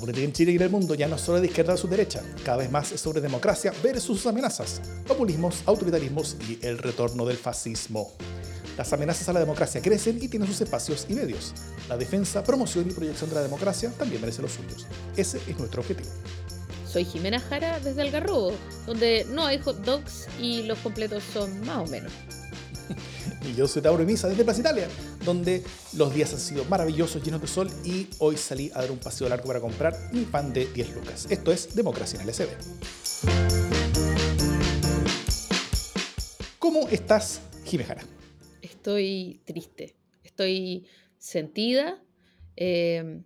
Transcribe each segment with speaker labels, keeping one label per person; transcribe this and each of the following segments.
Speaker 1: La política en Chile y en el mundo ya no es solo de izquierda su derecha, cada vez más es sobre democracia versus sus amenazas, populismos, autoritarismos y el retorno del fascismo. Las amenazas a la democracia crecen y tienen sus espacios y medios. La defensa, promoción y proyección de la democracia también merece los suyos. Ese es nuestro objetivo.
Speaker 2: Soy Jimena Jara desde Algarrobo, donde no hay hot dogs y los completos son más o menos.
Speaker 1: Y yo soy Tauro Misa desde Plaza Italia, donde los días han sido maravillosos, llenos de sol y hoy salí a dar un paseo largo para comprar mi pan de 10 lucas. Esto es Democracia en el. ¿Cómo estás, Jimena Jara?
Speaker 2: Estoy triste, estoy sentida. Eh,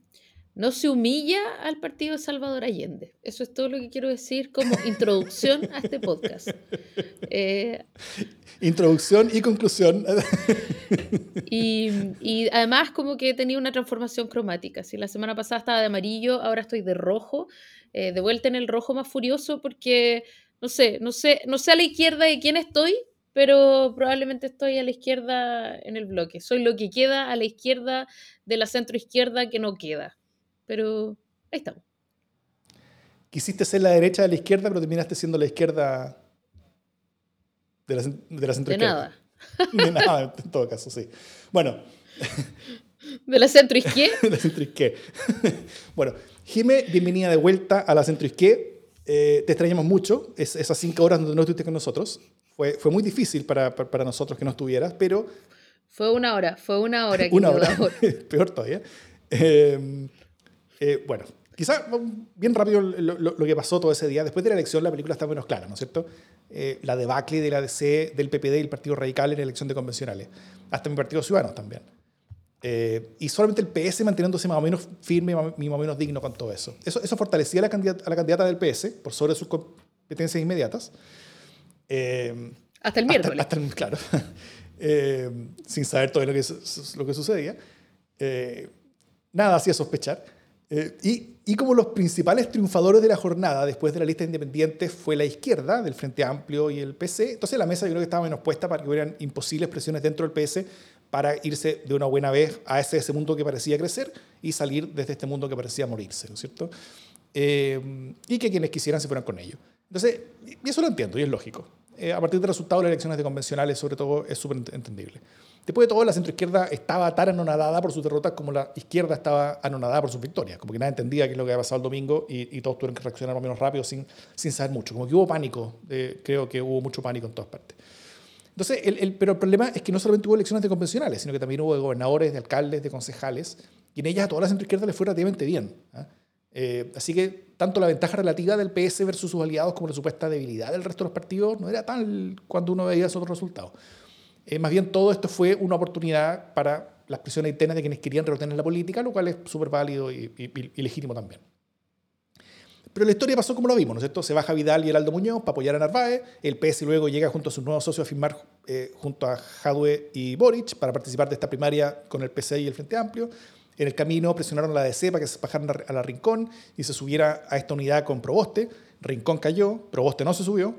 Speaker 2: no se humilla al partido de Salvador Allende. Eso es todo lo que quiero decir como introducción a este podcast.
Speaker 1: Eh, introducción y conclusión.
Speaker 2: y, además como que he tenido una transformación cromática. Si la semana pasada estaba de amarillo, ahora estoy de rojo, eh, de vuelta en el rojo más furioso porque, no sé, no sé, no sé a la izquierda de quién estoy, pero probablemente estoy a la izquierda en el bloque. Soy lo que queda a la izquierda de la centro izquierda que no queda. Pero ahí estamos.
Speaker 1: Quisiste ser la derecha de la izquierda, pero terminaste siendo la izquierda de la, de la centro
Speaker 2: De nada.
Speaker 1: De nada, en todo caso, sí. Bueno.
Speaker 2: ¿De la centro izquierda?
Speaker 1: de la centro izquierda. bueno, Jime, bienvenida de vuelta a la centro izquierda. Eh, te extrañamos mucho, es, esas cinco horas donde no estuviste con nosotros. Fue, fue muy difícil para, para, nosotros que no estuvieras, pero...
Speaker 2: Fue una hora, fue una hora.
Speaker 1: una hora, peor todavía. Eh, eh, bueno, quizá bien rápido lo, que pasó todo ese día. Después de la elección la película está menos clara, ¿no es cierto? Eh, la debacle de la DC, del PPD y el Partido Radical en la elección de convencionales. Hasta mi Partido Ciudadanos también. Eh, y solamente el PS manteniéndose más o menos firme y más o menos digno con todo eso. Eso, eso fortalecía a la, candidata, a la candidata del PS por sobre sus competencias inmediatas.
Speaker 2: hasta el miércoles.
Speaker 1: Hasta, claro. sin saber todo lo que, lo que sucedía. nada hacía sospechar. Eh, y, como los principales triunfadores de la jornada después de la lista independiente fue la izquierda, del Frente Amplio y el PC, entonces la mesa yo creo que estaba menos puesta para que hubieran imposibles presiones dentro del PS para irse de una buena vez a ese, ese mundo que parecía crecer y salir desde este mundo que parecía morirse, ¿no es cierto? Eh, y que quienes quisieran se fueran con ello. Entonces, y eso lo entiendo y es lógico. Eh, a partir del resultado de las elecciones de convencionales, sobre todo, es súper entendible. Después de todo, la centroizquierda estaba tan anonadada por sus derrotas como la izquierda estaba anonadada por sus victorias. Como que nadie entendía qué es lo que había pasado el domingo y, todos tuvieron que reaccionar más menos rápido sin, sin saber mucho. Como que hubo pánico, creo que hubo mucho pánico en todas partes. Entonces, el, pero el problema es que no solamente hubo elecciones de convencionales, sino que también hubo de gobernadores, de alcaldes, de concejales, y en ellas a toda la centroizquierda le fue relativamente bien. ¿ah? Eh, así que tanto la ventaja relativa del PS versus sus aliados como la supuesta debilidad del resto de los partidos no era tal cuando uno veía esos otros resultados. Eh, más bien todo esto fue una oportunidad para las presiones internas de quienes querían retener la política, lo cual es súper válido y, legítimo también. Pero la historia pasó como lo vimos, ¿no es cierto? Se baja Vidal y Heraldo Muñoz para apoyar a Narváez, el PS luego llega junto a sus nuevos socios a firmar eh, junto a Jadwe y Boric para participar de esta primaria con el PC y el Frente Amplio. En el camino presionaron a la DC para que se bajaran a la Rincón y se subiera a esta unidad con Proboste. Rincón cayó, Proboste no se subió.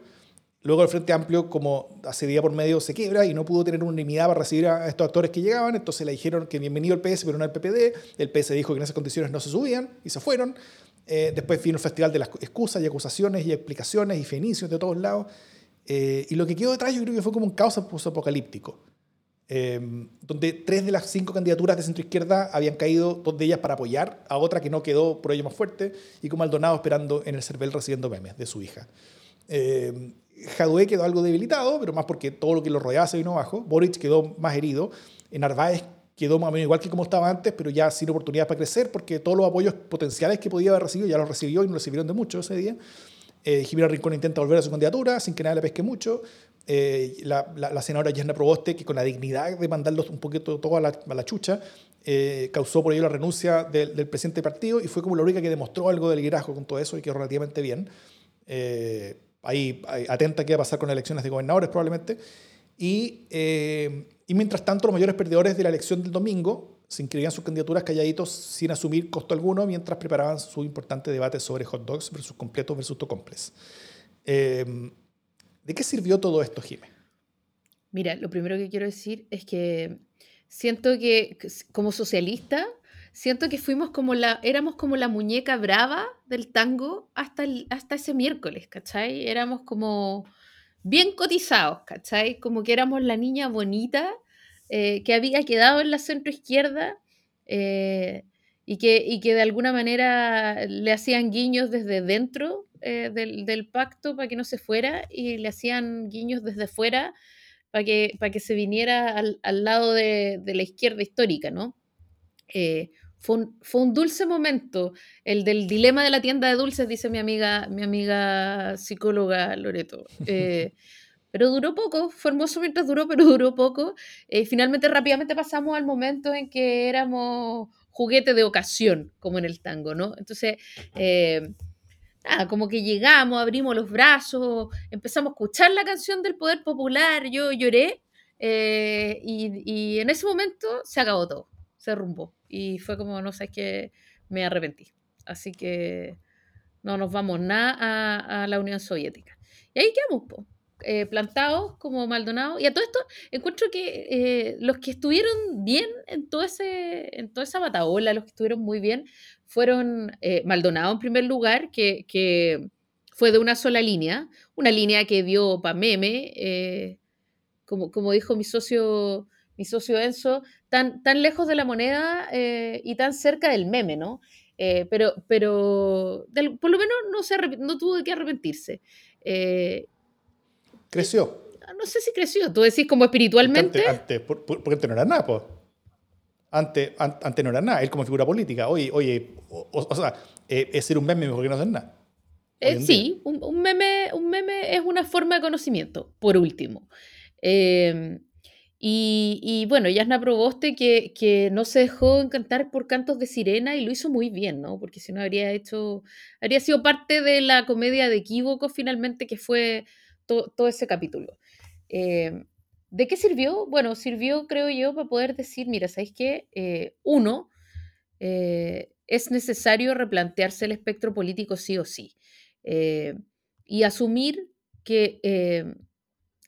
Speaker 1: Luego el Frente Amplio, como hace día por medio, se quiebra y no pudo tener unanimidad para recibir a estos actores que llegaban. Entonces le dijeron que bienvenido el PS, pero no el PPD. El PS dijo que en esas condiciones no se subían y se fueron. Eh, después vino el festival de las excusas y acusaciones y explicaciones y fenicios de todos lados. Eh, y lo que quedó detrás yo creo que fue como un caos apocalíptico. Eh, donde tres de las cinco candidaturas de centro izquierda habían caído, dos de ellas para apoyar a otra que no quedó por ello más fuerte, y como Maldonado esperando en el CERVEL recibiendo memes de su hija. Eh, Jadwe quedó algo debilitado, pero más porque todo lo que lo rodeaba se vino abajo. Boric quedó más herido. En Narváez quedó más o menos igual que como estaba antes, pero ya sin oportunidades para crecer, porque todos los apoyos potenciales que podía haber recibido ya los recibió y no lo sirvieron de mucho ese día. Eh, Jimena Rincón intenta volver a su candidatura sin que nadie le pesque mucho. Eh, la, la, senadora Yasna Proboste, que con la dignidad de mandarlos un poquito todo a la, a la chucha, eh, causó por ello la renuncia del, del, presidente del partido y fue como la única que demostró algo de liderazgo con todo eso y quedó relativamente bien. Eh, ahí, atenta qué va a pasar con las elecciones de gobernadores probablemente. Y, eh, y mientras tanto, los mayores perdedores de la elección del domingo se inscribían sus candidaturas calladitos sin asumir costo alguno mientras preparaban su importante debate sobre hot dogs versus completos versus tocomples. Eh, ¿De qué sirvió todo esto, Jimé?
Speaker 2: Mira, lo primero que quiero decir es que siento que como socialista siento que fuimos como la, éramos como la muñeca brava del tango hasta, el, hasta ese miércoles, ¿cachai? Éramos como bien cotizados, ¿cachai? Como que éramos la niña bonita eh, que había quedado en la centro izquierda eh, y, que, y que de alguna manera le hacían guiños desde dentro eh, del, del, pacto para que no se fuera y le hacían guiños desde fuera para que, para que se viniera al, al lado de, de, la izquierda histórica, ¿no? Fue, un, fue, un, dulce momento, el del dilema de la tienda de dulces, dice mi amiga, mi amiga psicóloga Loreto. Eh, pero duró poco, fue hermoso mientras duró, pero duró poco. Eh, finalmente, rápidamente pasamos al momento en que éramos juguete de ocasión, como en el tango, ¿no? Entonces, eh, nada, como que llegamos, abrimos los brazos, empezamos a escuchar la canción del Poder Popular, yo lloré, eh, y, y, en ese momento se acabó todo, se derrumbó. Y fue como, no sé, es que me arrepentí. Así que no nos vamos nada a, la Unión Soviética. Y ahí quedamos, po eh, plantados como Maldonado. Y a todo esto encuentro que eh, los que estuvieron bien en, todo ese, en toda esa bataola, los que estuvieron muy bien, fueron eh, Maldonado en primer lugar, que, que, fue de una sola línea, una línea que dio para meme, como, como dijo mi socio, mi socio Enzo, tan, tan lejos de la moneda y tan cerca del meme, ¿no? pero pero del, por lo menos no, se no tuvo que arrepentirse.
Speaker 1: ¿Creció?
Speaker 2: Ah, no sé si creció. Tú decís como espiritualmente.
Speaker 1: Antes, antes por, por, porque antes no era nada, pues. Antes, an, antes no era nada. Él como figura política. Oye, oye, o, o, o sea, eh, es ser un meme mejor que no hacer nada.
Speaker 2: Eh, sí, un, un, meme, un meme es una forma de conocimiento, por último. Eh, y, bueno, Yasna Proboste que, que no se dejó encantar por cantos de sirena y lo hizo muy bien, ¿no? Porque si no habría hecho, habría sido parte de la comedia de equívoco finalmente que fue todo, ese capítulo. Eh, ¿De qué sirvió? Bueno, sirvió, creo yo, para poder decir, mira, ¿sabéis qué? Eh, uno, eh, es necesario replantearse el espectro político sí o sí. Y asumir que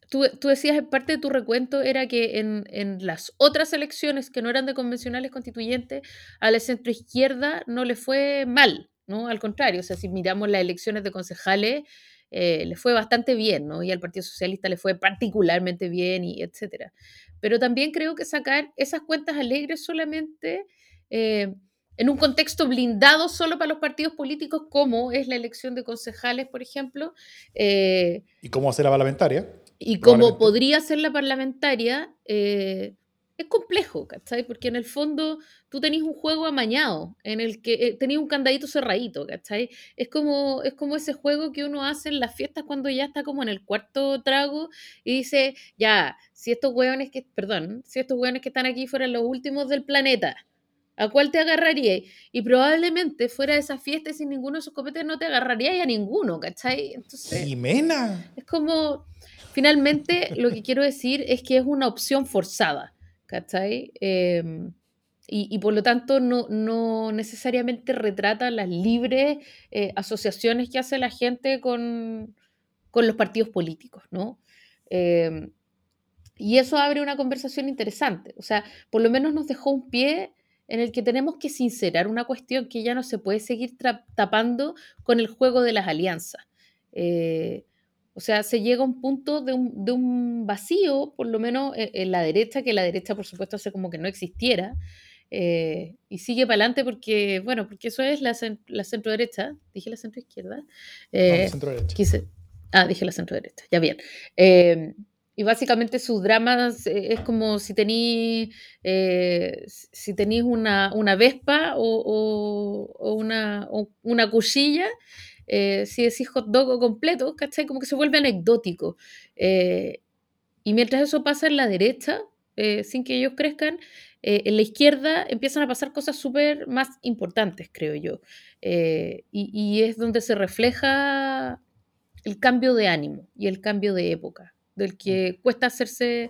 Speaker 2: tú, tú, decías, parte de tu recuento era que en, en, las otras elecciones que no eran de convencionales constituyentes, a la centroizquierda no le fue mal, ¿no? Al contrario, o sea, si miramos las elecciones de concejales, eh, le fue bastante bien, ¿no? Y al Partido Socialista le fue particularmente bien, y etcétera. Pero también creo que sacar esas cuentas alegres solamente eh, en un contexto blindado solo para los partidos políticos, como es la elección de concejales, por ejemplo. Eh,
Speaker 1: ¿Y cómo hacer la parlamentaria?
Speaker 2: Y cómo podría ser la parlamentaria, eh, es complejo, ¿cachai? Porque en el fondo tú tenés un juego amañado, en el que eh, tenés un candadito cerradito, ¿cachai? Es como, es como ese juego que uno hace en las fiestas cuando ya está como en el cuarto trago y dice, ya, si estos hueones que, perdón, si estos hueones que están aquí fueran los últimos del planeta, ¿a cuál te agarraría? Y probablemente fuera de esa fiesta y sin ninguno de esos copetes no te agarraría a ninguno, ¿cachai?
Speaker 1: Entonces, Jimena.
Speaker 2: Es como, finalmente, lo que quiero decir es que es una opción forzada. ¿cachai? Eh, y, por lo tanto no, necesariamente retrata las libres eh, asociaciones que hace la gente con, los partidos políticos, ¿no? Eh, y eso abre una conversación interesante, o sea, por lo menos nos dejó un pie en el que tenemos que sincerar una cuestión que ya no se puede seguir tapando con el juego de las alianzas. Eh, o sea, se llega a un punto de un, de un vacío, por lo menos en, en, la derecha, que la derecha, por supuesto, hace como que no existiera, eh, y sigue para adelante porque, bueno, porque eso es la, la centro derecha, dije la centro izquierda.
Speaker 1: Eh, no, centro derecha.
Speaker 2: Quise, ah, dije la centro derecha, ya bien. Eh, y básicamente sus dramas es como si tenéis si tenéis una, una vespa o, o, o una, o una cuchilla eh, si decís hot dog o completo, ¿cachai? Como que se vuelve anecdótico. Eh, y mientras eso pasa en la derecha, eh, sin que ellos crezcan, eh, en la izquierda empiezan a pasar cosas súper más importantes, creo yo. Y, y, es donde se refleja el cambio de ánimo y el cambio de época, del que cuesta hacerse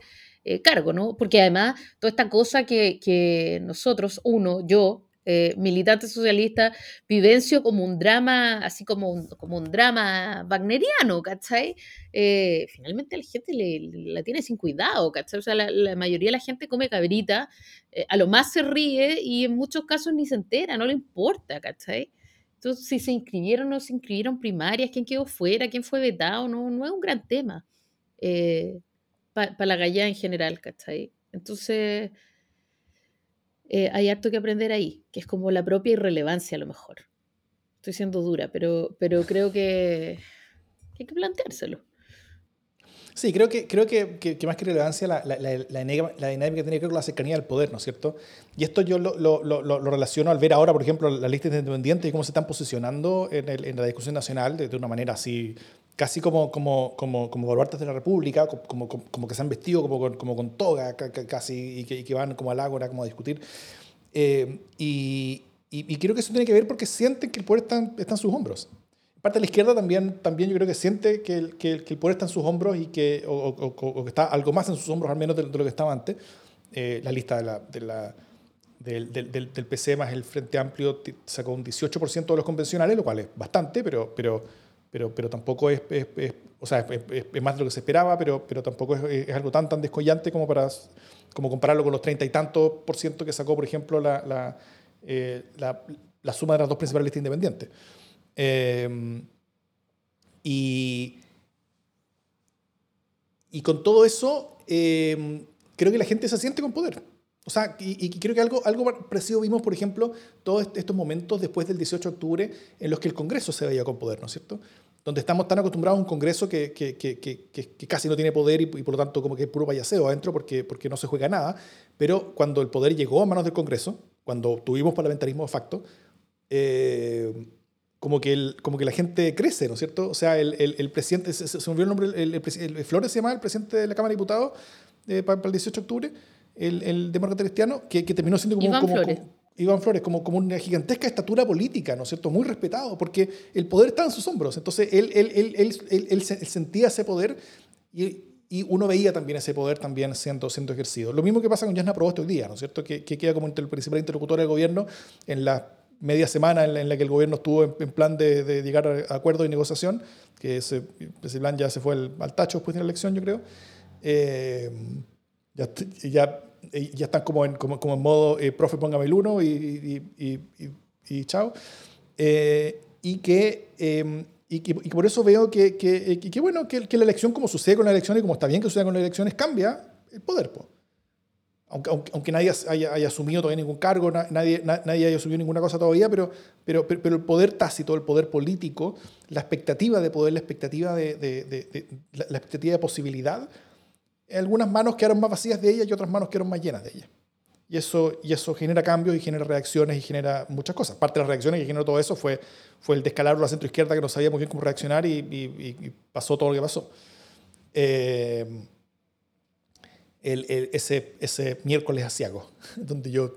Speaker 2: cargo, ¿no? Porque además, toda esta cosa que, que nosotros, uno, yo, eh, militante socialista, Vivencio como un drama, así como un, como un drama wagneriano, ¿cachai? Eh, finalmente la gente le, la tiene sin cuidado, ¿cachai? O sea, la, mayoría de la gente come cabrita, eh, a lo más se ríe y en muchos casos ni se entera, no le importa, ¿cachai? Entonces, si se inscribieron o no se inscribieron primarias, quién quedó fuera, quién fue vetado, no, no es un gran tema para la gallada en general, ¿cachai? Entonces, eh, hay harto que aprender ahí, que es como la propia irrelevancia a lo mejor. Estoy siendo dura, pero, pero creo que, hay que planteárselo.
Speaker 1: Sí, creo que, creo que, que, más que relevancia, la, la, la, la, dinámica tiene que ver con la cercanía del poder, ¿no es cierto? Y esto yo lo, lo, lo, lo relaciono al ver ahora, por ejemplo, las listas independientes y cómo se están posicionando en, el, en la discusión nacional de, de, una manera así casi como, como, como, como baluartes de la República, como, como, como que se han vestido como con, como con toga casi y que, y que van como al ágora como a discutir. Eh, y, y, creo que eso tiene que ver porque sienten que el poder está, está en sus hombros. Parte de la izquierda también, también yo creo que siente que el, que, el poder está en sus hombros y que, o, o, que está algo más en sus hombros al menos de, lo que estaba antes. Eh, la lista de la, de la, del, del, del, PC más el Frente Amplio sacó un 18% de los convencionales, lo cual es bastante, pero, pero pero, pero tampoco es, o sea, es, más de lo que se esperaba, pero, pero tampoco es, algo tan, tan descollante como para como compararlo con los treinta y tantos por ciento que sacó, por ejemplo, la, la, eh, la, suma de las dos principales listas independientes. Eh, y, y con todo eso, eh, creo que la gente se siente con poder. O sea, y, creo que algo, algo parecido vimos, por ejemplo, todos estos momentos después del 18 de octubre en los que el Congreso se veía con poder, ¿no es cierto? Donde estamos tan acostumbrados a un Congreso que, que, que, que casi no tiene poder y, por lo tanto como que es puro payaseo adentro porque, porque no se juega nada. Pero cuando el poder llegó a manos del Congreso, cuando tuvimos parlamentarismo de facto, eh, como que, el, como que la gente crece, ¿no es cierto? O sea, el, el, el presidente, se, se, me olvidó el nombre, el, Flores se llama, el presidente de la Cámara de Diputados eh, para, para el 18 de octubre el, el demócrata cristiano, que, que, terminó siendo como,
Speaker 2: Iván
Speaker 1: como,
Speaker 2: Flores.
Speaker 1: como, Iván Flores, como, como una gigantesca estatura política, ¿no es cierto? Muy respetado, porque el poder está en sus hombros. Entonces, él, él, él, él, sentía ese poder y, y, uno veía también ese poder también siendo, siendo ejercido. Lo mismo que pasa con Jasna Proboste hoy día, ¿no es cierto? Que, que queda como el principal interlocutor del gobierno en la media semana en la, en la que el gobierno estuvo en, en plan de, de, llegar a acuerdo y negociación, que ese, ese plan ya se fue al, al tacho después de la elección, yo creo. Eh, ya, ya ya están como en, como, como en modo, eh, profe, póngame el uno y, y, y, y chao. Eh, y, que, eh, y, que, y, por eso veo que, que, que bueno, que, la elección, como sucede con la elección y como está bien que suceda con las elecciones, cambia el poder. Po. Aunque, aunque, aunque, nadie haya, haya, asumido todavía ningún cargo, nadie, nadie haya asumido ninguna cosa todavía, pero, pero, pero, el poder tácito, el poder político, la expectativa de poder, la expectativa de, de, de, de la expectativa de posibilidad, algunas manos quedaron más vacías de ella y otras manos quedaron más llenas de ella. Y eso, y eso genera cambios y genera reacciones y genera muchas cosas. Parte de las reacciones que generó todo eso fue, fue el descalabro de la centroizquierda que no sabía muy bien cómo reaccionar y, y, y pasó todo lo que pasó. Eh, el, el, ese, ese miércoles asiago, donde yo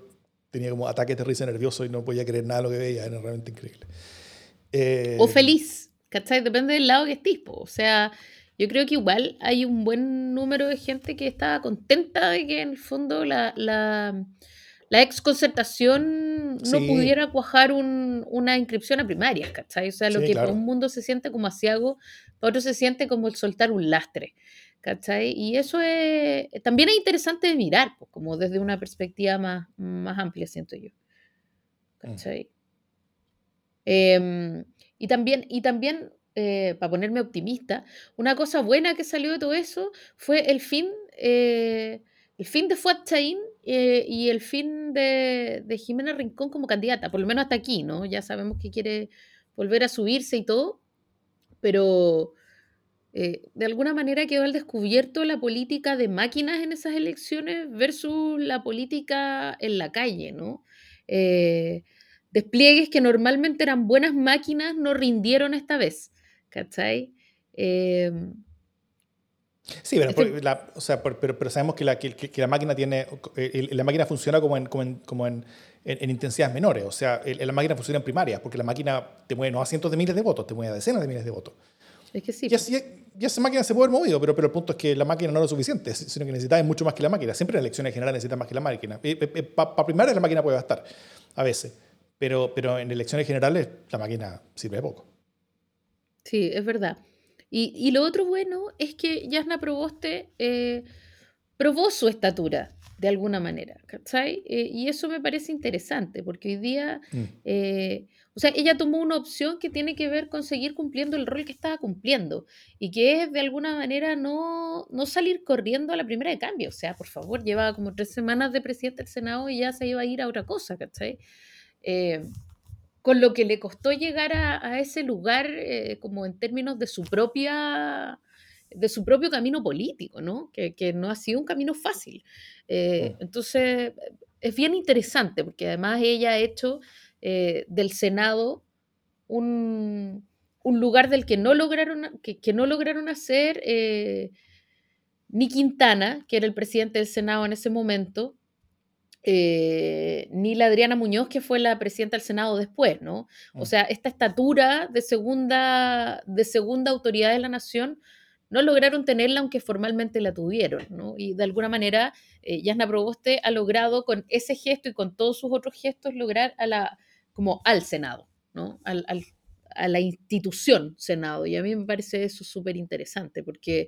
Speaker 1: tenía como ataques de risa nervioso y no podía creer nada de lo que veía, era realmente increíble.
Speaker 2: Eh, o feliz, ¿cachai? Depende del lado que estés, o sea yo creo que igual hay un buen número de gente que estaba contenta de que en el fondo la, la, la ex concertación no sí. pudiera cuajar un, una inscripción a primarias, ¿cachai? O sea, lo sí, que claro. para un mundo se siente como asiago, para otro se siente como el soltar un lastre, ¿cachai? Y eso es, también es interesante de mirar, pues, como desde una perspectiva más, más amplia, siento yo. ¿Cachai? Mm. Eh, y también, y también eh, para ponerme optimista, una cosa buena que salió de todo eso fue el fin, eh, el fin de Fuad Chaín eh, y el fin de, de, Jimena Rincón como candidata, por lo menos hasta aquí, ¿no? Ya sabemos que quiere volver a subirse y todo, pero de alguna manera quedó al descubierto la política de máquinas en esas elecciones versus la política en la calle, ¿no? Despliegues que normalmente eran buenas máquinas no rindieron esta vez. ¿Cachai? Eh,
Speaker 1: sí, pero, este, la, o sea, pero, pero, sabemos que la, que, que la máquina tiene, eh, la máquina funciona como en, como en, como en, en, en intensidades menores, o sea, el, la máquina funciona en primarias, porque la máquina te mueve no a cientos de miles de votos, te mueve a decenas de miles de votos.
Speaker 2: Es que sí.
Speaker 1: Y, así, y esa máquina se puede haber movido, pero, pero el punto es que la máquina no es lo suficiente, sino que necesitas mucho más que la máquina. Siempre en elecciones generales necesitas más que la máquina. Para primarias la máquina puede bastar. a veces. Pero, pero en elecciones generales la máquina sirve de poco.
Speaker 2: Sí, es verdad. Y, y lo otro bueno es que Yasna Proboste eh, probó su estatura de alguna manera, ¿cachai? Eh, y eso me parece interesante, porque hoy día,
Speaker 1: Mm.
Speaker 2: eh, o sea, ella tomó una opción que tiene que ver con seguir cumpliendo el rol que estaba cumpliendo, y que es de alguna manera no, no salir corriendo a la primera de cambio. O sea, por favor, llevaba como tres semanas de presidente del Senado y ya se iba a ir a otra cosa, ¿cachai? Eh, con lo que le costó llegar a, a ese lugar eh, como en términos de su propia de su propio camino político, ¿no? Que, que no ha sido un camino fácil. Eh,
Speaker 1: Mm.
Speaker 2: entonces, es bien interesante, porque además ella ha hecho eh, del Senado un, un lugar del que no lograron, que, que no lograron hacer ni Quintana, que era el presidente del Senado en ese momento, eh, ni la Adriana Muñoz, que fue la presidenta del Senado después, ¿no? O
Speaker 1: Mm.
Speaker 2: sea, esta estatura de segunda, de segunda autoridad de la nación no lograron tenerla, aunque formalmente la tuvieron, ¿no? Y de alguna manera, eh, Yasna Proboste ha logrado con ese gesto y con todos sus otros gestos lograr a la, como al Senado, ¿no? Al, al- a la institución Senado. Y a mí me parece eso súper interesante, porque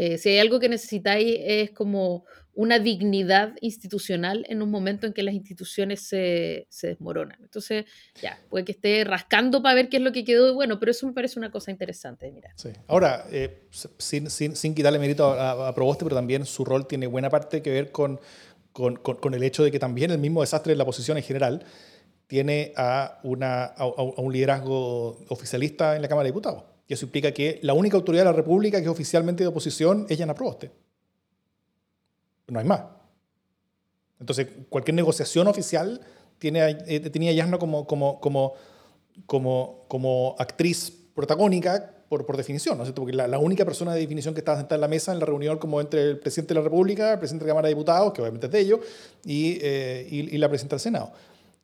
Speaker 2: eh, si hay algo que necesitáis es como una dignidad institucional en un momento en que las instituciones se, se desmoronan. Entonces, ya, puede que esté rascando para ver qué es lo que quedó de bueno, pero eso me parece una cosa interesante de mirar.
Speaker 1: Sí. Ahora, eh, sin, sin, sin quitarle mérito a, a Proboste, pero también su rol tiene buena parte que ver con, con, con- el hecho de que también el mismo desastre de la oposición en general tiene a, una, a un liderazgo oficialista en la Cámara de Diputados. Y eso implica que la única autoridad de la República que es oficialmente de oposición es Yana Proboste. No hay más. Entonces, cualquier negociación oficial tiene, eh, tenía a Yasna como, como, como, como, como actriz protagónica por, por definición, ¿no es cierto? Porque la, la única persona de definición que estaba sentada en la mesa en la reunión como entre el presidente de la República, el presidente de la Cámara de Diputados, que obviamente es de ellos, y, eh, y, y la presidenta del Senado.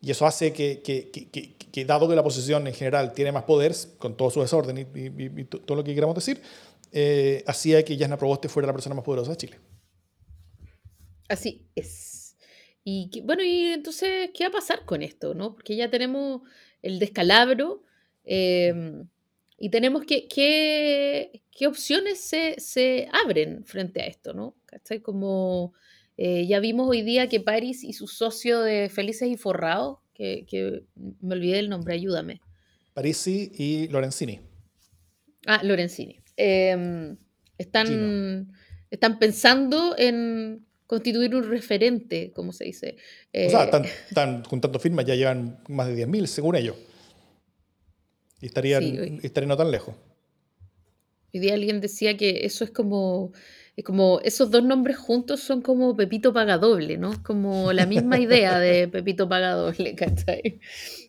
Speaker 1: Y eso hace que, que, que, que- dado que la oposición en general tiene más poder, con todo su desorden y, y- y- y to- todo lo que queramos decir, eh, hacía que Yasna Proboste fuera la persona más poderosa de Chile.
Speaker 2: Así es. Y bueno, y entonces, ¿qué va a pasar con esto? ¿no? Porque ya tenemos el descalabro eh, y tenemos que, qué, opciones se, se abren frente a esto, ¿no? ¿Cachai? Como eh, ya vimos hoy día que Paris y su socio de Felices y Forrados, que, que me olvidé el nombre, ayúdame.
Speaker 1: Parisi y Lorenzini.
Speaker 2: Ah, Lorenzini. Eh, están, están pensando en constituir un referente, como se dice.
Speaker 1: O sea,
Speaker 2: Eh,
Speaker 1: están, están juntando firmas, ya llevan más de 10.000 según ellos. Y estarían,
Speaker 2: Sí,
Speaker 1: estarían no tan lejos.
Speaker 2: Hoy día alguien decía que eso es como, es como esos dos nombres juntos son como Pepito Pagadoble, ¿no? Como la misma idea de Pepito Pagadoble, ¿cachai?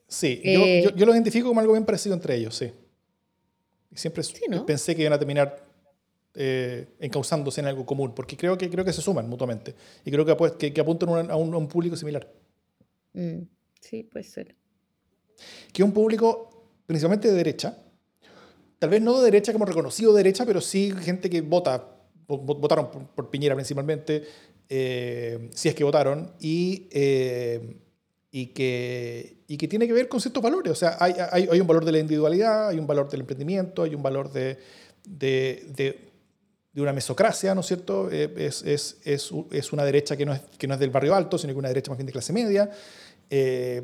Speaker 1: Sí,
Speaker 2: Eh,
Speaker 1: yo, yo, yo lo identifico como algo bien parecido entre ellos, sí. Siempre
Speaker 2: Sí, ¿no?
Speaker 1: pensé que iban a terminar eh, encauzándose en algo común, porque creo que, creo que se suman mutuamente. Y creo que, pues, que, que apuntan a un- a un, público similar.
Speaker 2: Mm, sí, puede ser.
Speaker 1: Que es un público principalmente de derecha. Tal vez no de derecha como reconocido de derecha, pero sí gente que vota, vo- vo- votaron por, Piñera principalmente, eh, si es que votaron, y, eh, y, que, tiene que ver con ciertos valores. O sea, hay, un valor de la individualidad, hay un valor del emprendimiento, hay un valor de, una mesocracia, ¿no es cierto? Eh, es, una derecha que no, es, del barrio alto, sino que una derecha más bien de clase media,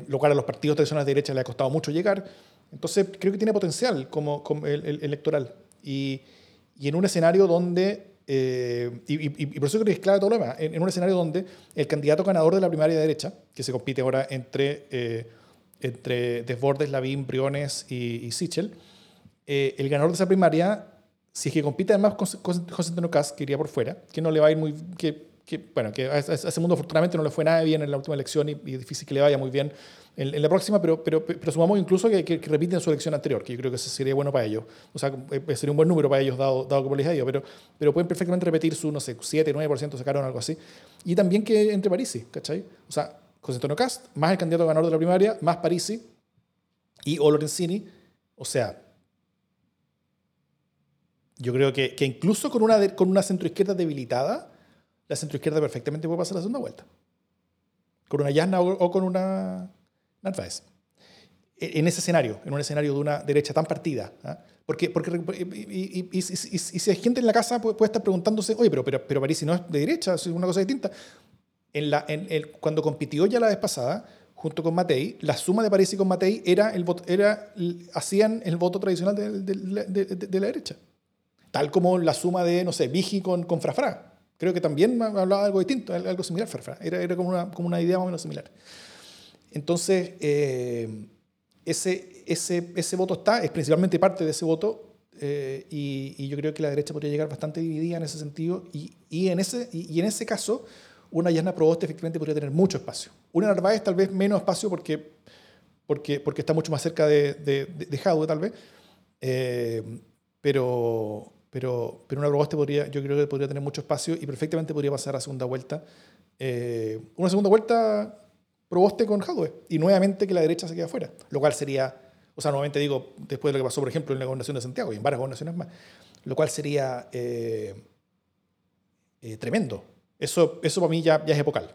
Speaker 1: lo cual a los partidos tradicionales de derecha le ha costado mucho llegar. Entonces, creo que tiene potencial como, como el, el- electoral. Y en un escenario donde, eh, y, y- y por eso creo que es clave todo lo demás, en, en un escenario donde el candidato ganador de la primaria de derecha, que se compite ahora entre, eh, entre Desbordes, Lavín, Briones y, y Sichel, eh, el ganador de esa primaria, si es que compite además con, José Antonio Caz, que iría por fuera, que no le va a ir muy... Que, que, bueno, que a, ese mundo afortunadamente no le fue nada bien en la última elección y, y difícil que le vaya muy bien en, en la próxima, pero, pero, pero sumamos incluso que, que, que repiten su elección anterior, que yo creo que sería bueno para ellos. O sea, eh, sería un buen número para ellos, dado, dado como les ido, pero, pero pueden perfectamente repetir su, no sé, 7, 9% sacaron algo así. Y también que entre Parisi, ¿cachai? O sea, José Antonio Cast, más el candidato ganador de la primaria, más Parisi y o Lorenzini, o sea, yo creo que, que incluso con una, con una centroizquierda debilitada, la centroizquierda perfectamente puede pasar la segunda vuelta. Con una Yasna o, o con una Narváez. E, en ese escenario, en un escenario de una derecha tan partida. ¿ah? Porque, porque y, si hay gente en la casa puede, estar preguntándose, oye, pero, pero, pero París no es de derecha, es una cosa distinta. En la, en el, cuando compitió ya la vez pasada, junto con Matei, la suma de París y con Matei era el era, hacían el voto tradicional de, de, la derecha. Tal como la suma de, no sé, Vigi con, con Frafra. Creo que también hablaba algo distinto, algo similar, Frafra. Era, era como, una, como una idea más o menos similar. Entonces, eh, ese, ese, ese voto está, es principalmente parte de ese voto, eh, y, yo creo que la derecha podría llegar bastante dividida en ese sentido, y, y en, ese, y, en ese caso, una Yasna Proboste efectivamente podría tener mucho espacio. Una Narváez tal vez menos espacio porque, porque, porque está mucho más cerca de, de, de, tal vez, eh, pero, pero, pero una Proboste podría, yo creo que podría tener mucho espacio y perfectamente podría pasar a segunda vuelta. Eh, una segunda vuelta Proboste con Jadwe y nuevamente que la derecha se quede afuera, lo cual sería, o sea, nuevamente digo, después de lo que pasó, por ejemplo, en la gobernación de Santiago y en varias gobernaciones más, lo cual sería eh, eh, tremendo. Eso, eso para mí ya, ya es epocal,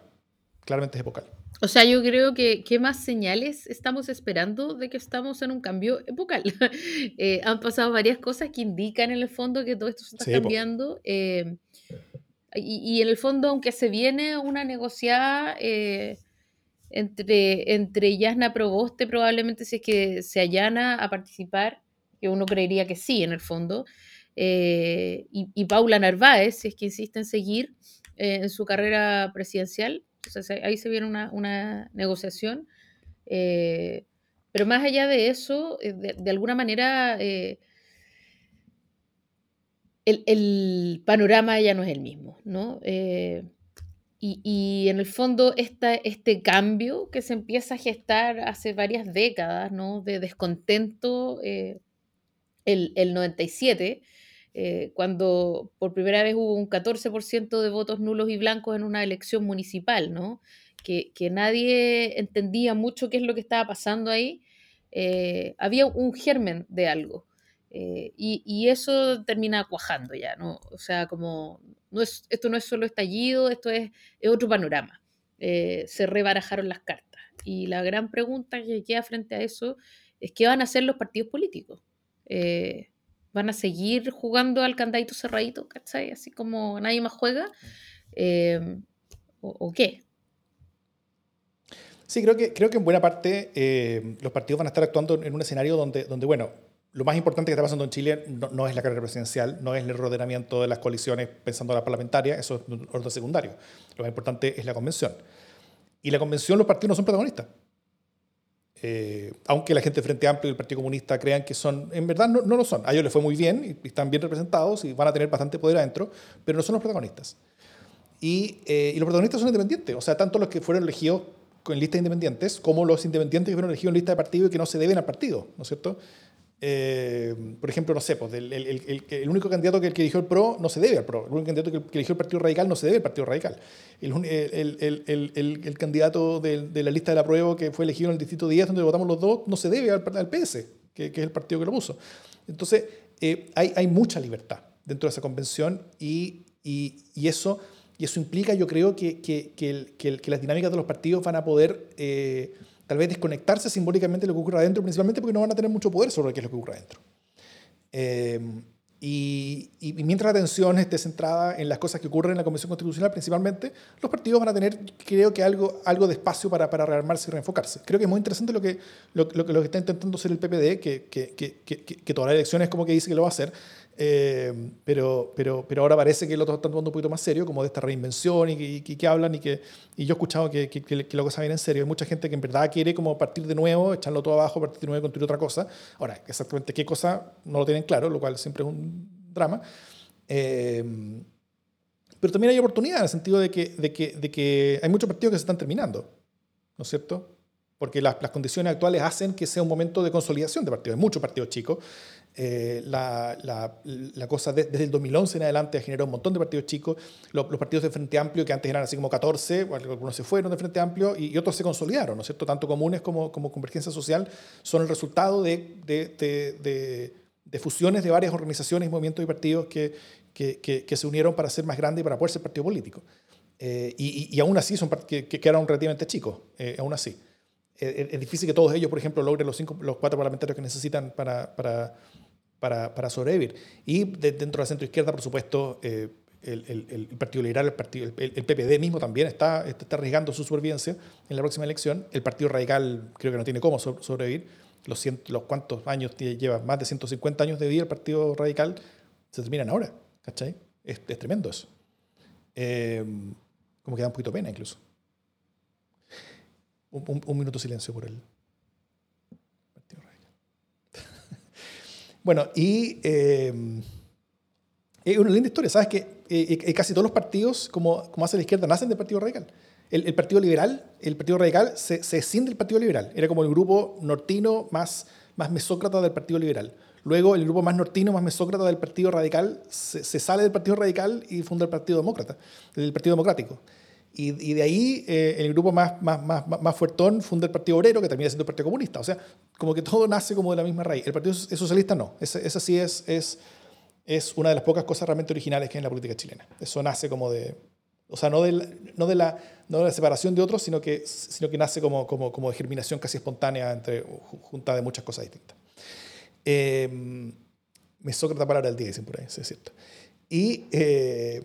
Speaker 1: claramente es epocal.
Speaker 2: O sea, yo creo que qué más señales estamos esperando de que estamos en un cambio epocal. Eh, han pasado varias cosas que indican en el fondo que todo esto se está cambiando. y, y, en el fondo, aunque se viene una negociada entre, entre Yasna Proboste, probablemente si es que se allana a participar, que uno creería que sí, en el fondo, eh, y, Paula Narváez, si es que insiste en seguir eh, en su carrera presidencial. Ahí se viene una, negociación. Eh, pero más allá de eso, de, alguna manera, el, el, panorama ya no es el mismo, ¿no? Y, en el fondo esta, este cambio que se empieza a gestar hace varias décadas, ¿no? De descontento, eh, el, el, 97, eh, cuando por primera vez hubo un 14% de votos nulos y blancos en una elección municipal, ¿no? Que, que nadie entendía mucho qué es lo que estaba pasando ahí, eh, había un germen de algo. y, y, eso termina cuajando ya, ¿no? O sea, como no es, esto no es solo estallido, esto es, otro panorama. Eh, se rebarajaron las cartas. Y la gran pregunta que queda frente a eso es qué van a hacer los partidos políticos. Eh, ¿Van a seguir jugando al candadito cerradito, ¿cachai? Así como nadie más juega. Eh, o, qué?
Speaker 1: Sí, creo que, creo que en buena parte los partidos van a estar actuando en un escenario donde, donde bueno, lo más importante que está pasando en Chile no, es la carrera presidencial, no es el rodeamiento de las coaliciones pensando en la parlamentaria, eso es un orden secundario. Lo más importante es la convención. Y la convención, los partidos no son protagonistas. Eh, aunque la gente del Frente Amplio y el Partido Comunista crean que son, en verdad no, lo son. A ellos les fue muy bien y, están bien representados y van a tener bastante poder adentro, pero no son los protagonistas. Y, eh, y los protagonistas son independientes, o sea, tanto los que fueron elegidos en lista de independientes como los independientes que fueron elegidos en lista de partido y que no se deben al partido, ¿no es cierto? Eh, por ejemplo, no sé, pues, el, el, el, único candidato que, que, eligió el PRO no se debe al PRO, el único candidato que, eligió el Partido Radical no se debe al Partido Radical. El, candidato de, de, la lista de la prueba que fue elegido en el Distrito 10, donde votamos los dos, no se debe al, al PS, que, que, es el partido que lo puso. Entonces, eh, hay, hay, mucha libertad dentro de esa convención y, y, y, eso, y eso implica, yo creo, que, que, las dinámicas de los partidos van a poder... Eh, tal vez desconectarse simbólicamente de lo que ocurre adentro, principalmente porque no van a tener mucho poder sobre qué es lo que ocurre adentro. Eh, y, mientras la atención esté centrada en las cosas que ocurren en la Convención Constitucional, principalmente, los partidos van a tener, creo que, algo, algo de espacio para, para rearmarse y reenfocarse. Creo que es muy interesante lo que, lo, lo, lo que está intentando hacer el PPD, que, que, que, que, todas las elecciones como que dice que lo va a hacer, eh, pero, pero, pero ahora parece que lo están tomando un poquito más serio, como de esta reinvención y que, hablan y que y yo he escuchado que, que, que, la cosa viene en serio. Hay mucha gente que en verdad quiere como partir de nuevo, echarlo todo abajo, partir de nuevo y construir otra cosa. Ahora, exactamente qué cosa no lo tienen claro, lo cual siempre es un drama. Eh, pero también hay oportunidad en el sentido de que, de, que, de que hay muchos partidos que se están terminando, ¿no es cierto? Porque las, las condiciones actuales hacen que sea un momento de consolidación de partidos. Hay muchos partidos chicos eh, la, la, cosa desde el 2011 en adelante ha generado un montón de partidos chicos. Los, partidos de Frente Amplio, que antes eran así como 14, algunos se fueron de Frente Amplio y, otros se consolidaron, ¿no es cierto? Tanto comunes como, como Convergencia Social son el resultado de, de, de, fusiones de varias organizaciones, movimientos y partidos que, que, que, se unieron para ser más grandes y para poder ser partido político. Eh, y, y, aún así son que, que, eran relativamente chicos, eh, aún así. es difícil que todos ellos, por ejemplo, logren los, cinco, los cuatro parlamentarios que necesitan para, para, para, para sobrevivir. Y dentro de la centroizquierda, por supuesto, el, el, el, Partido Liberal, el, partido, el, PPD mismo también está, está arriesgando su supervivencia en la próxima elección. El Partido Radical creo que no tiene cómo sobrevivir. Los, los cuantos años lleva, más de 150 años de vida el Partido Radical, se terminan ahora. ¿Cachai? Es, es tremendo eso. Eh, como que da un poquito pena incluso. Un, un, minuto de silencio por el Partido Radical. Bueno, y eh, es una linda historia. Sabes que eh, eh, casi todos los partidos, como, como hace la izquierda, nacen del Partido Radical. El, el, Partido Liberal, el Partido Radical se, se escinde del Partido Liberal. Era como el grupo nortino más, más mesócrata del Partido Liberal. Luego el grupo más nortino, más mesócrata del Partido Radical, se, sale del Partido Radical y funda el Partido Demócrata, el Partido Democrático. Y, y de ahí eh, el grupo más, más, más, más fuertón funda el Partido Obrero, que termina siendo el Partido Comunista. O sea, como que todo nace como de la misma raíz. El Partido Socialista no. Esa, sí es, es, es una de las pocas cosas realmente originales que hay en la política chilena. Eso nace como de... O sea, no de la, no de la, no de la separación de otros, sino que, sino que nace como, como, como de germinación casi espontánea entre junta de muchas cosas distintas. Eh, mesócrata palabra del día, dicen por ahí, sí, es cierto. Y, eh,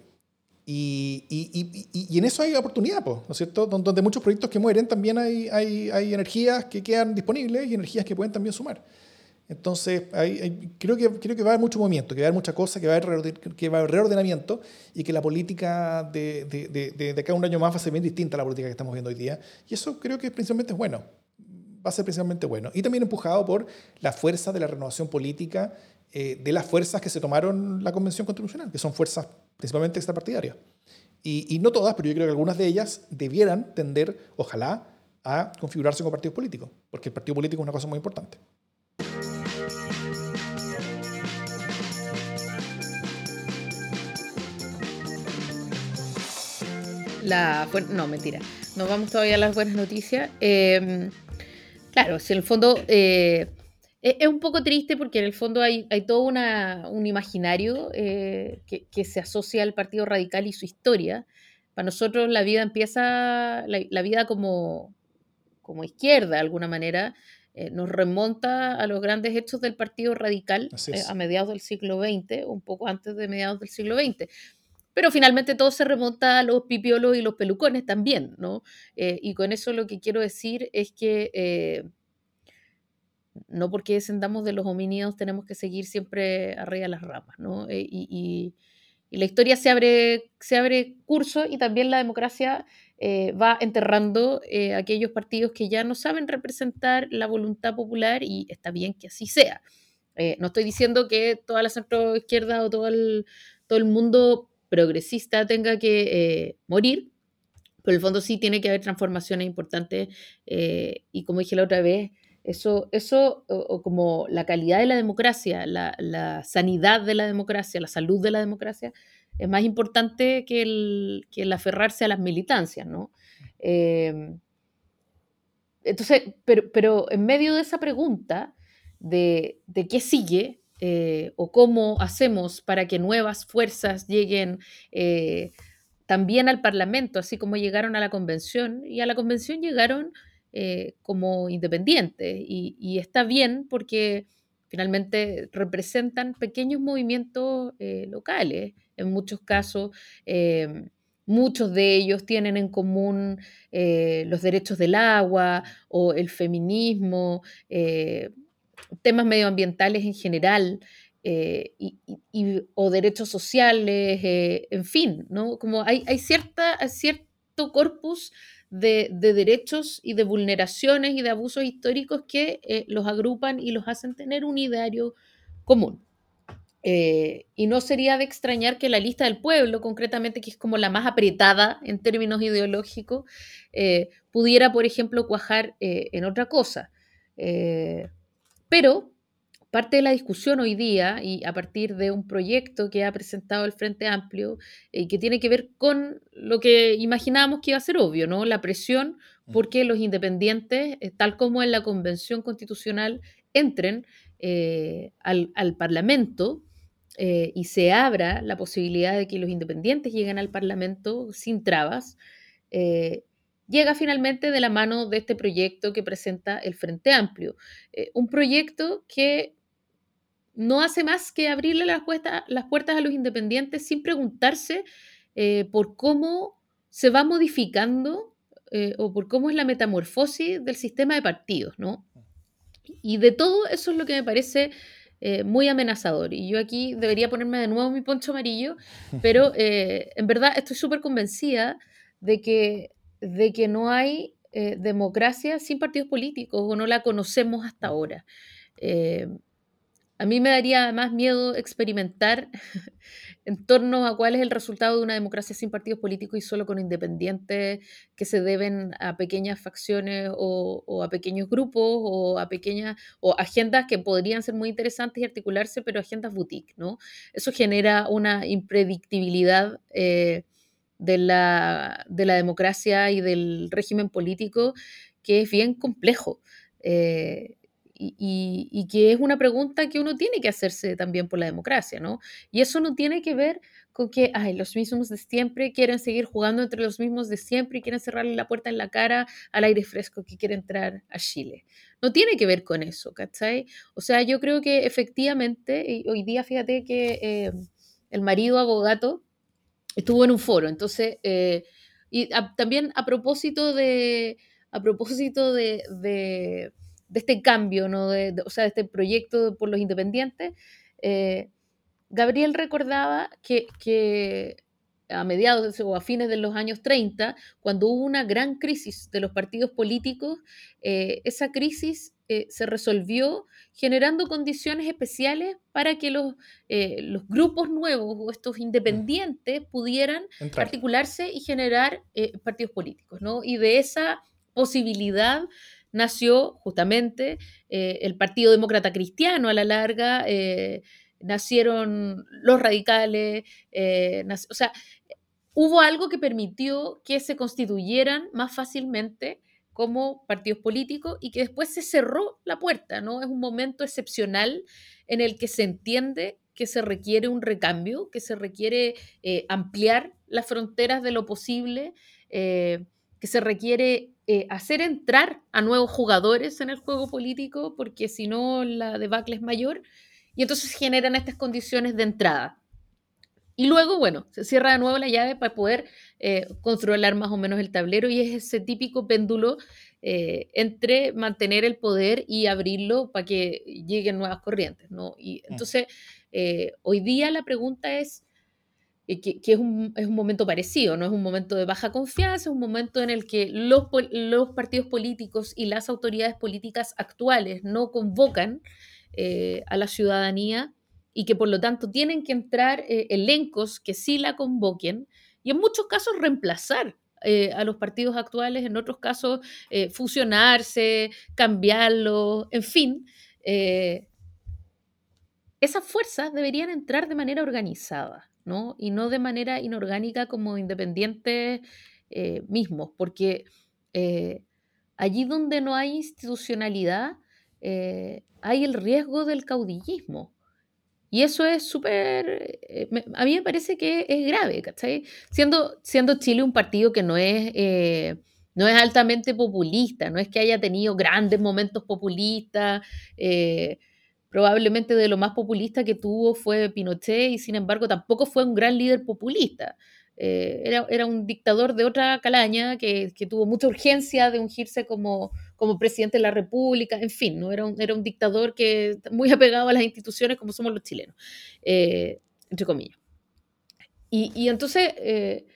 Speaker 1: y, y, y, en eso hay oportunidad, ¿no es cierto? Donde muchos proyectos que mueren también hay, hay, hay, energías que quedan disponibles y energías que pueden también sumar. Entonces, hay, creo, que, creo que va a haber mucho movimiento, que va a haber mucha cosa, que va a haber, que va a haber reordenamiento y que la política de, de, de, de, cada un año más va a ser bien distinta a la política que estamos viendo hoy día. Y eso creo que principalmente es bueno va a ser principalmente bueno. Y también empujado por la fuerza de la renovación política eh, de las fuerzas que se tomaron la Convención Constitucional, que son fuerzas principalmente extrapartidarias. Y, y no todas, pero yo creo que algunas de ellas debieran tender, ojalá, a configurarse como partidos políticos, porque el partido político es una cosa muy importante.
Speaker 2: La, no, mentira. Nos vamos todavía a las buenas noticias. Eh, Claro, si en el fondo eh, e-, es, un poco triste porque en el fondo hay, hay todo una, un imaginario eh, que, que, se asocia al Partido Radical y su historia. Para nosotros la vida empieza, la, la vida como, como izquierda de alguna manera, eh, nos remonta a los grandes hechos del Partido Radical a mediados del siglo XX, un poco antes de mediados del siglo XX. Pero finalmente todo se remonta a los pipiolos y los pelucones también, ¿no? Eh, y con eso lo que quiero decir es que eh, no porque descendamos de los homínidos tenemos que seguir siempre arriba las ramas, ¿no? Eh, y, la historia se abre, se abre curso y también la democracia va enterrando aquellos partidos que ya no saben representar la voluntad popular y está bien que así sea. no estoy diciendo que toda la centro izquierda o todo el, todo el mundo progresista tenga que eh, morir, pero en el fondo sí tiene que haber transformaciones importantes eh, y como dije la otra vez, eso, eso o, como la calidad de la democracia, la, sanidad de la democracia, la salud de la democracia, es más importante que el, que el aferrarse a las militancias, ¿no? Em, entonces, pero, pero en medio de esa pregunta de, de qué sigue, eh, o cómo hacemos para que nuevas fuerzas lleguen eh, también al Parlamento, así como llegaron a la convención, y a la convención llegaron eh, como independientes, y, está bien porque finalmente representan pequeños movimientos locales, en muchos casos. Muchos de ellos tienen en común los derechos del agua o el feminismo, temas medioambientales en general eh, y, o derechos sociales, eh, en fin, ¿no? Como hay, hay cierta, cierto corpus de, derechos y de vulneraciones y de abusos históricos que eh, los agrupan y los hacen tener un ideario común. y no sería de extrañar que la lista del pueblo, concretamente, que es como la más apretada en términos ideológicos, pudiera, por ejemplo, cuajar en otra cosa. Pero parte de la discusión hoy día, y a partir de un proyecto que ha presentado el Frente Amplio, y eh, que tiene que ver con lo que imaginábamos que iba a ser obvio, ¿no? La presión mm. porque los independientes, eh, tal como en la Convención Constitucional, entren eh, al, Parlamento y se abra la posibilidad de que los independientes lleguen al Parlamento sin trabas. Llega finalmente de la mano de este proyecto que presenta el Frente Amplio. Eh, un proyecto que no hace más que abrirle las, las puertas a los independientes sin preguntarse eh, por cómo se va modificando eh, o por cómo es la metamorfosis del sistema de partidos, ¿no? Y de todo eso es lo que me parece eh, muy amenazador. Y yo aquí debería ponerme de nuevo mi poncho amarillo, pero en verdad estoy súper convencida de que, de que no hay democracia sin partidos políticos o no la conocemos hasta ahora. A mí me daría más miedo experimentar en torno a cuál es el resultado de una democracia sin partidos políticos y solo con independientes que se deben a pequeñas facciones o, a pequeños grupos o a pequeñas o agendas que podrían ser muy interesantes y articularse, pero agendas boutique, ¿no? Eso genera una impredictibilidad eh, de, la, de, la, democracia y del régimen político que es bien complejo. Eh, y, que es una pregunta que uno tiene que hacerse también por la democracia, ¿no? Y eso no tiene que ver con que, ay, los mismos de siempre quieren seguir jugando entre los mismos de siempre y quieren cerrarle la puerta en la cara al aire fresco que quiere entrar a Chile. No tiene que ver con eso, ¿cachai? O sea, yo creo que efectivamente, hoy día fíjate que eh, el marido abogado estuvo en un foro, entonces, eh, y también a propósito de, a propósito de de este cambio, ¿no? De, o sea, de este proyecto por los independientes, eh, Gabriel recordaba que, a mediados o a fines de los años 30, cuando hubo una gran crisis de los partidos políticos, eh, esa crisis eh, se resolvió generando condiciones especiales para que los, los grupos nuevos o estos independientes pudieran articularse y generar partidos políticos, ¿no? Y de esa posibilidad nació justamente eh, el Partido Demócrata Cristiano. A la larga, eh, nacieron los radicales, eh, o sea, hubo algo que permitió que se constituyeran más fácilmente como partidos políticos y que después se cerró la puerta, ¿no? Es un momento excepcional en el que se entiende que se requiere un recambio, que se requiere ampliar las fronteras de lo posible, que se requiere eh, hacer entrar a nuevos jugadores en el juego político, porque si no la debacle es mayor, y entonces generan estas condiciones de entrada. Y luego, bueno, se cierra de nuevo la llave para poder eh, controlar más o menos el tablero y es ese típico péndulo eh, entre mantener el poder y abrirlo para que lleguen nuevas corrientes, ¿no? Y mm. entonces, hoy día la pregunta es, eh, que, es, un, es, un, momento parecido, no es un momento de baja confianza, es un momento en el que los, los partidos políticos y las autoridades políticas actuales no convocan eh, a la ciudadanía y que por lo tanto tienen que entrar eh, elencos que sí la convoquen y en muchos casos reemplazar a los partidos actuales, en otros casos fusionarse, cambiarlos, en fin. esas fuerzas deberían entrar de manera organizada. ¿no? Y no de manera inorgánica como independientes eh, mismos, porque eh, allí donde no hay institucionalidad, eh, hay el riesgo del caudillismo. Y eso es súper, a mí me parece que es grave, ¿cachai? Siendo, siendo Chile un partido que no es, no es altamente populista, no es que haya tenido grandes momentos populistas, probablemente de lo más populista que tuvo fue Pinochet y sin embargo tampoco fue un gran líder populista. Eh, era, era, un dictador de otra calaña que, que, tuvo mucha urgencia de ungirse como, como presidente de la República, en fin, ¿no? era, un, era un dictador que muy apegado a las instituciones como somos los chilenos, eh, entre comillas. Y, y entonces, eh,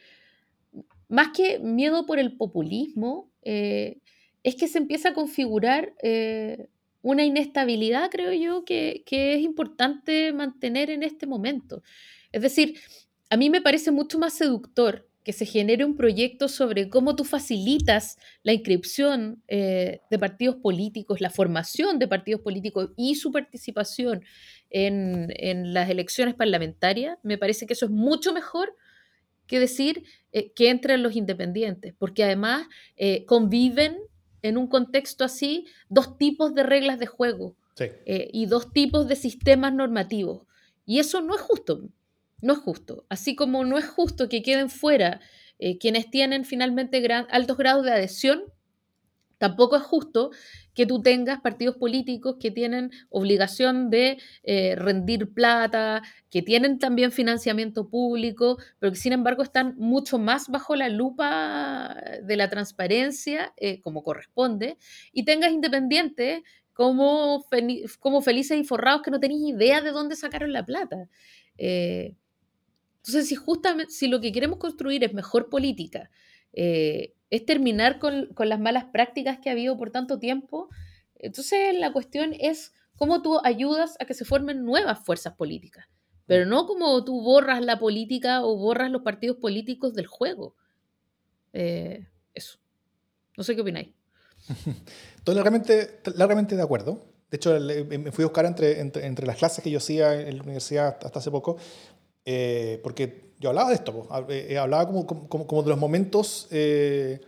Speaker 2: más que miedo por el populismo, es que se empieza a configurar una inestabilidad, creo yo, que, es importante mantener en este momento. Es decir, a mí me parece mucho más seductor que se genere un proyecto sobre cómo tú facilitas la inscripción eh, de partidos políticos, la formación de partidos políticos y su participación en, las elecciones parlamentarias. Me parece que eso es mucho mejor que decir eh, que entren los independientes, porque además eh, conviven en un contexto así dos tipos de reglas de juego y dos tipos de sistemas normativos. Y eso no es justo, no es justo. Así como no es justo que queden fuera quienes tienen finalmente altos grados de adhesión Tampoco es justo que tú tengas partidos políticos que tienen obligación de eh, rendir plata, que tienen también financiamiento público, pero que sin embargo están mucho más bajo la lupa de la transparencia, eh, como corresponde, y tengas independientes como, felices y forrados que no tenéis idea de dónde sacaron la plata. Eh, entonces, si justamente, lo que queremos construir es mejor política, es terminar con, las malas prácticas que ha habido por tanto tiempo. Entonces la cuestión es cómo tú ayudas a que se formen nuevas fuerzas políticas, pero no como tú borras la política o borras los partidos políticos del juego. Eh, eso. No sé qué opináis.
Speaker 1: Estoy largamente, largamente de acuerdo. De hecho, me fui a buscar entre, entre, las clases que yo hacía en la universidad hasta hace poco, eh, porque yo hablaba de esto, eh, eh, hablaba como, como, como, de los momentos, eh,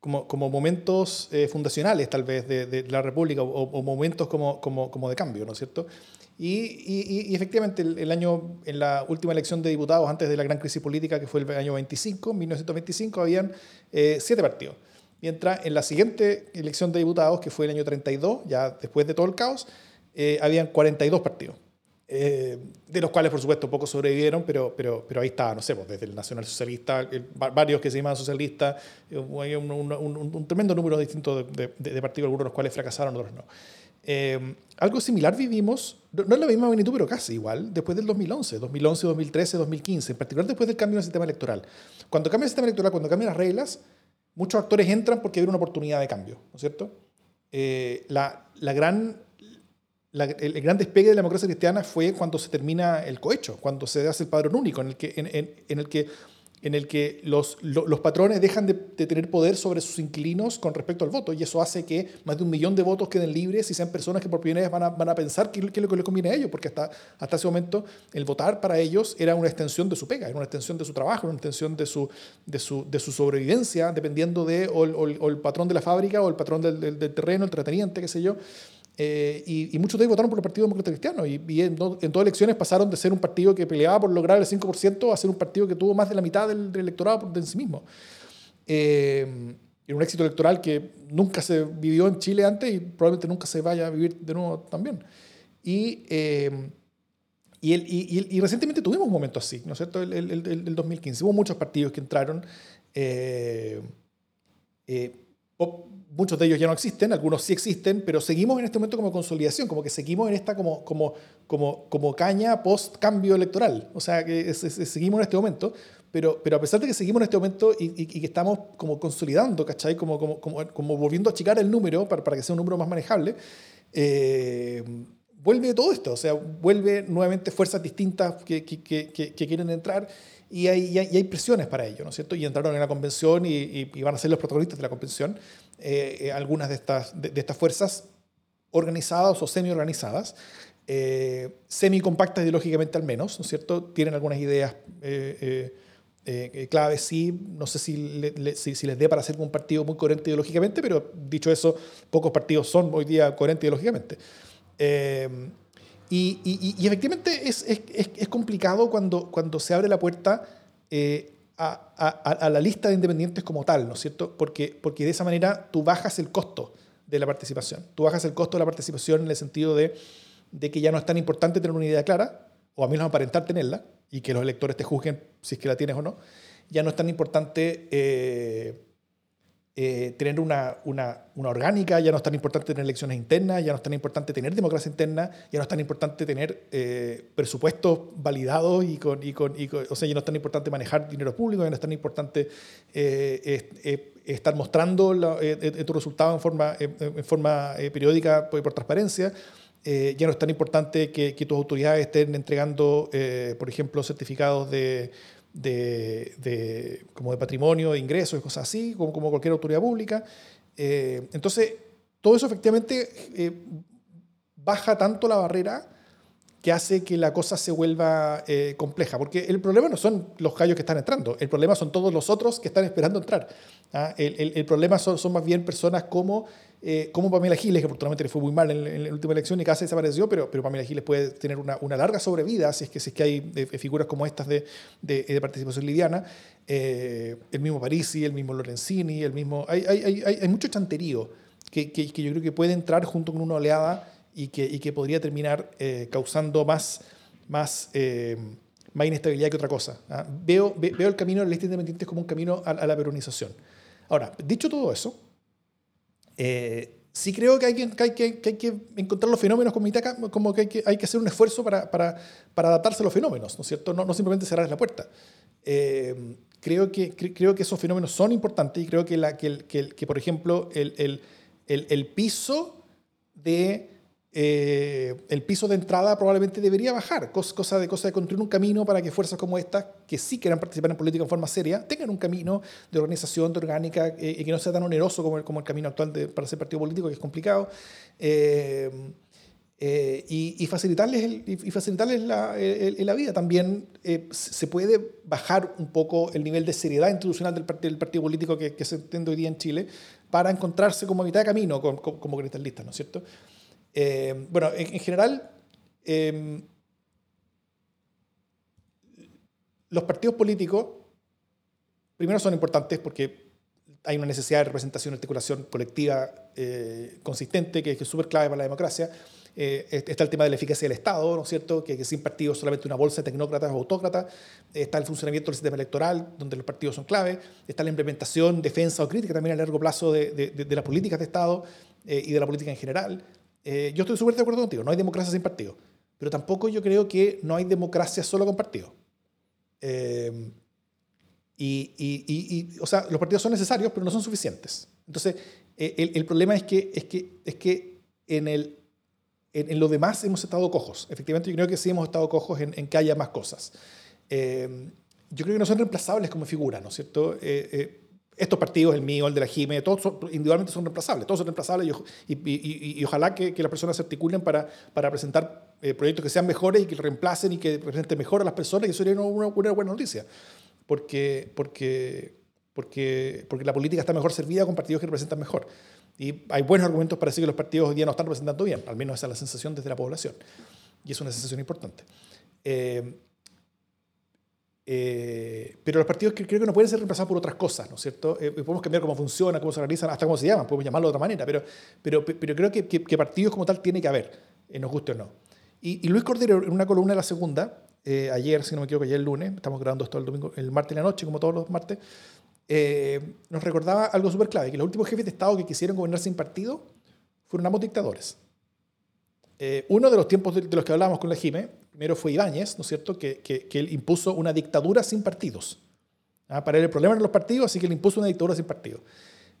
Speaker 1: como, como, momentos fundacionales tal vez de, de la República o, momentos como, de cambio, ¿no es cierto? Y, y, efectivamente el, año, en la última elección de diputados, antes de la gran crisis política que fue el año 25, 1925, habían siete partidos. Mientras en la siguiente elección de diputados, que fue el año 32, ya después de todo el caos, habían 42 partidos. Eh, de los cuales, por supuesto, pocos sobrevivieron, pero, pero, pero ahí está, no sé, pues, desde el Nacional Socialista, varios que se llaman socialistas, eh, un, tremendo número distinto de, de, partidos, algunos de los cuales fracasaron, otros no. Eh, algo similar vivimos, no es la misma magnitud, pero casi igual, después del 2011, 2011, 2013, 2015, en particular después del cambio del sistema electoral. Cuando cambia el sistema electoral, cuando cambian las reglas, muchos actores entran porque hay una oportunidad de cambio, ¿no es cierto? la, la gran el, gran despegue de la democracia cristiana fue cuando se termina el cohecho, cuando se hace el padrón único, en el que, en, el que, en el que los, los patrones dejan de, tener poder sobre sus inquilinos con respecto al voto. Y eso hace que más de un millón de votos queden libres y sean personas que por primera vez van a, van a pensar qué, es lo que les conviene a ellos, porque hasta, hasta ese momento el votar para ellos era una extensión de su pega, era una extensión de su trabajo, una extensión de su, de su, de su sobrevivencia, dependiendo de el, patrón de la fábrica o el patrón del, del, del terreno, el trateniente, qué sé yo. Eh, y, muchos de ellos votaron por el Partido Demócrata Cristiano. Y, en, todas las elecciones pasaron de ser un partido que peleaba por lograr el 5% a ser un partido que tuvo más de la mitad del, electorado en sí mismo. Eh, era un éxito electoral que nunca se vivió en Chile antes y probablemente nunca se vaya a vivir de nuevo también. Y, eh, y, el, y, recientemente tuvimos un momento así, ¿no es cierto? El, el, el 2015. Hubo muchos partidos que entraron. Eh, muchos de ellos ya no existen, algunos sí existen, pero seguimos en este momento como consolidación, como que seguimos en esta como, como, como, como caña post-cambio electoral. O sea, que seguimos en este momento, pero, pero a pesar de que seguimos en este momento y, que estamos como consolidando, ¿cachai? Como, como, como, como, volviendo a achicar el número para, para que sea un número más manejable, eh, vuelve todo esto, o sea, vuelve nuevamente fuerzas distintas que, que, que, que quieren entrar y hay, hay, presiones para ello, ¿no es cierto? Y entraron en la convención y, van a ser los protagonistas de la convención eh, eh, algunas de estas, de, estas fuerzas organizadas o semi-organizadas, eh, semi-compactas ideológicamente al menos, ¿no es cierto? Tienen algunas ideas claves, sí, no sé si, si, si, les dé para ser un partido muy coherente ideológicamente, pero dicho eso, pocos partidos son hoy día coherentes ideológicamente. Y, efectivamente es, es, es, complicado cuando, cuando se abre la puerta eh, a, a, la lista de independientes como tal, ¿no es cierto? Porque, porque de esa manera tú bajas el costo de la participación. Tú bajas el costo de la participación en el sentido de, de que ya no es tan importante tener una idea clara, o a menos aparentar tenerla, y que los electores te juzguen si es que la tienes o no. Ya no es tan importante... Eh, eh, tener una, una, una, orgánica, ya no es tan importante tener elecciones internas, ya no es tan importante tener democracia interna, ya no es tan importante tener eh, presupuestos validados y con, y con, y o sea, ya no es tan importante manejar dinero público, ya no es tan importante eh, estar mostrando tu resultado en forma, en forma periódica por, por transparencia. ya no es tan importante que, que tus autoridades estén entregando, por ejemplo, certificados de, de, como de patrimonio, de ingresos y cosas así, como, como cualquier autoridad pública. Eh, entonces, todo eso efectivamente eh, baja tanto la barrera que hace que la cosa se vuelva eh, compleja. Porque el problema no son los gallos que están entrando, el problema son todos los otros que están esperando entrar. ¿ah? El, el, el, problema son, son, más bien personas como eh, como Pamela Giles, que afortunadamente le fue muy mal en, la última elección y casi desapareció, pero, pero Pamela Giles puede tener una, una larga sobrevida si es que, si es que hay eh, figuras como estas de, de, participación liviana. Eh, el mismo Parisi, el mismo Lorenzini, el mismo... Hay, hay, hay, hay mucho chanterío que, que, que, yo creo que puede entrar junto con una oleada y que, y que podría terminar causando más... más más inestabilidad que otra cosa. ¿ah? Veo, veo el camino de la lista independiente como un camino a, a la peronización. Ahora, dicho todo eso, eh, sí creo que hay que, encontrar los fenómenos como Itaca, como que hay que, hacer un esfuerzo para, adaptarse a los fenómenos, ¿no es cierto? No, simplemente cerrar la puerta. Eh, creo, que, esos fenómenos son importantes y creo que, por ejemplo, el, el piso de eh, el piso de entrada probablemente debería bajar, cosa, de, cosa de construir un camino para que fuerzas como estas, que sí quieran participar en política en forma seria, tengan un camino de organización, de orgánica, eh, y que no sea tan oneroso como el, como el camino actual de, para ser partido político, que es complicado. Eh, y, facilitarles, y facilitarles la, la, vida. También se puede bajar un poco el nivel de seriedad institucional del, del partido político que, se entiende hoy día en Chile para encontrarse como a mitad de camino como, como, como listas, ¿no es cierto? Eh, bueno, en, general, em, los partidos políticos, primero son importantes porque hay una necesidad de representación articulación colectiva eh, consistente que, es súper clave para la democracia. Eh, está el tema de la eficacia del Estado, ¿no es cierto? Que, que sin partidos solamente una bolsa de tecnócratas o autócratas. Está el funcionamiento del sistema electoral, donde los partidos son clave. Está la implementación, defensa o crítica también a largo plazo de, de, de las políticas de Estado y de la política en general. Eh, yo estoy súper de acuerdo contigo, no hay democracia sin partido, pero tampoco yo creo que no hay democracia solo con partido. Eh, y, y, y, o sea, los partidos son necesarios, pero no son suficientes. Entonces, eh, el, el, problema es que, es que, es que en, el, en, en, lo demás hemos estado cojos. Efectivamente, yo creo que sí hemos estado cojos en, en que haya más cosas. yo creo que no son reemplazables como figura, ¿no es cierto? Estos partidos, el mío, el de la JIME, todos individualmente son reemplazables, todos son reemplazables y, ojalá que, las personas se articulen para, para presentar eh, proyectos que sean mejores y que reemplacen y que representen mejor a las personas y eso sería una, buena noticia, porque, porque, porque, porque la política está mejor servida con partidos que representan mejor. Y hay buenos argumentos para decir que los partidos hoy día no están representando bien, al menos esa es la sensación desde la población. Y es una sensación importante. Eh, eh, pero los partidos creo que no pueden ser reemplazados por otras cosas, ¿no es cierto? Eh, podemos cambiar cómo funciona, cómo se organizan, hasta cómo se llaman, podemos llamarlo de otra manera, pero, creo que, partidos como tal tiene que haber, eh, nos guste o no. Y, Luis Cordero, en una columna de la segunda, ayer, si no me equivoco, ayer el lunes, estamos grabando esto el domingo, el martes en la noche, como todos los martes, nos recordaba algo súper clave, que los últimos jefes de Estado que quisieron gobernar sin partido fueron ambos dictadores. uno de los tiempos de, de los que hablábamos con la Jime primero fue Ibáñez, ¿no es cierto?, que, que, él impuso una dictadura sin partidos. ¿ah? Para él el problema eran los partidos, así que él impuso una dictadura sin partidos.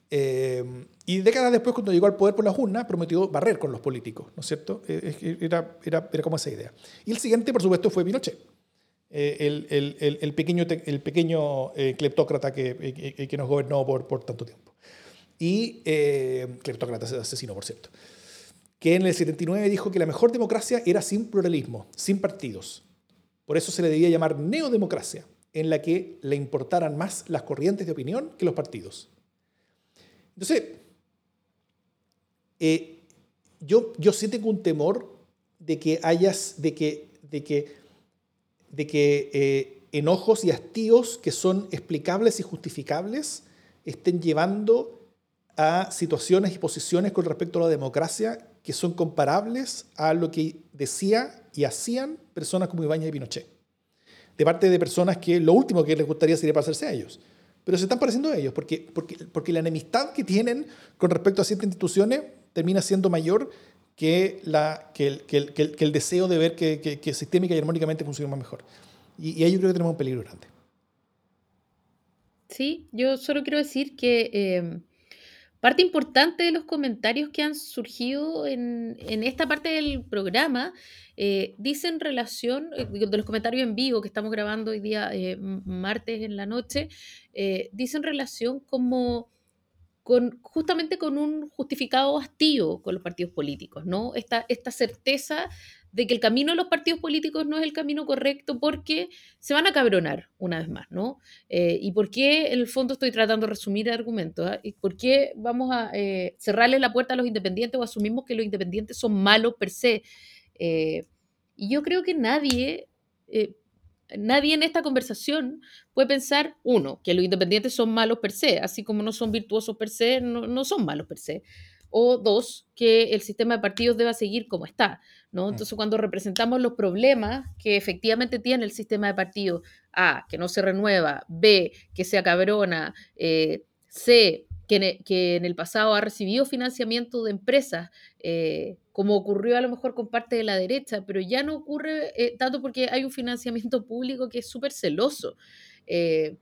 Speaker 1: Eh, y décadas después, cuando llegó al poder por las urnas, prometió barrer con los políticos, ¿no es cierto? Eh, era, era, era como esa idea. Y el siguiente, por supuesto, fue Pinochet. Eh, el, el, el, pequeño, el pequeño cleptócrata que, que, nos gobernó por, por tanto tiempo. Y cleptócrata asesino, por cierto que en el 79 dijo que la mejor democracia era sin pluralismo, sin partidos. Por eso se le debía llamar neodemocracia, en la que le importaran más las corrientes de opinión que los partidos. Entonces, eh, yo, yo sí tengo un temor de que hayas, de que, de que, de que eh, enojos y hastíos que son explicables y justificables estén llevando a situaciones y posiciones con respecto a la democracia que son comparables a lo que decía y hacían personas como Ibañez y Pinochet. De parte de personas que lo último que les gustaría sería parecerse a ellos. Pero se están pareciendo a ellos, porque, porque, porque la enemistad que tienen con respecto a ciertas instituciones termina siendo mayor que, la, que, el, que, el, que el, deseo de ver que, que, sistémica y armónicamente funciona mejor. Y, y ahí yo creo que tenemos un peligro grande.
Speaker 2: Sí, yo solo quiero decir que eh, Parte importante de los comentarios que han surgido en, esta parte del programa eh, dicen relación, eh, de los comentarios en vivo que estamos grabando hoy día, eh, martes en la noche, dicen relación como justamente con un justificado hastío con los partidos políticos, ¿no? Esta, esta certeza de que el camino de los partidos políticos no es el camino correcto porque se van a cabronar una vez más, ¿no? Eh, ¿Y por qué, en el fondo, estoy tratando de resumir el argumento? ¿ah? ¿Y por qué vamos a eh, cerrarle la puerta a los independientes o asumimos que los independientes son malos per se? Eh, y yo creo que nadie nadie en esta conversación puede pensar, uno, que los independientes son malos per se, así como no son virtuosos per se, no, son malos per se. O dos, que el sistema de partidos deba seguir como está. ¿no? Mm. Entonces, cuando representamos los problemas que efectivamente tiene el sistema de partidos, A, que no se renueva, B, que se acabrona, eh, C, que, en el pasado ha recibido financiamiento de empresas, eh, como ocurrió a lo mejor con parte de la derecha, pero ya no ocurre eh, tanto porque hay un financiamiento público que es súper celoso. Eh,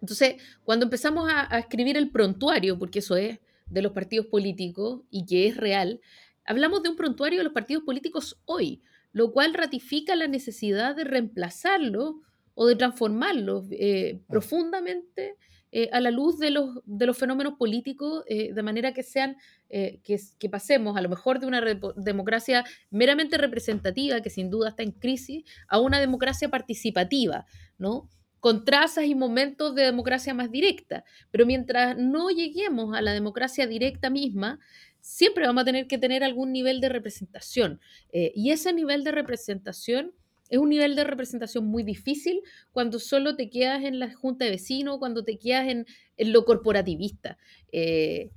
Speaker 2: entonces, cuando empezamos a, escribir el prontuario, porque eso es de los partidos políticos y que es real, hablamos de un prontuario de los partidos políticos hoy, lo cual ratifica la necesidad de reemplazarlo o de transformarlo mm. profundamente eh, a la luz de los, de los fenómenos políticos, eh, de manera que sean, eh, que, que, pasemos a lo mejor de una democracia meramente representativa, que sin duda está en crisis, a una democracia participativa, ¿no? con trazas y momentos de democracia más directa. Pero mientras no lleguemos a la democracia directa misma, siempre vamos a tener que tener algún nivel de representación. y ese nivel de representación es un nivel de representación muy difícil cuando solo te quedas en la junta de vecinos, cuando te quedas en, lo corporativista. Eh,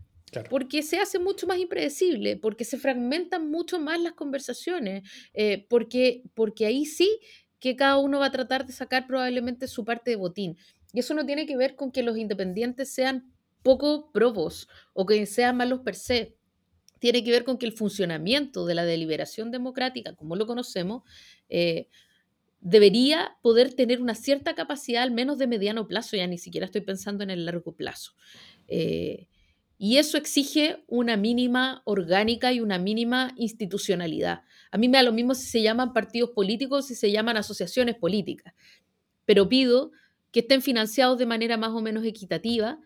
Speaker 2: porque se hace mucho más impredecible, porque se fragmentan mucho más las conversaciones, eh, porque, porque ahí sí que cada uno va a tratar de sacar probablemente su parte de botín. Y eso no tiene que ver con que los independientes sean poco probos o que sean malos per se. Tiene que ver con que el funcionamiento de la deliberación democrática, como lo conocemos, eh, debería poder tener una cierta capacidad, al menos de mediano plazo, ya ni siquiera estoy pensando en el largo plazo. Eh, y eso exige una mínima orgánica y una mínima institucionalidad. A mí me da lo mismo si se llaman partidos políticos, si se llaman asociaciones políticas, pero pido que estén financiados de manera más o menos equitativa,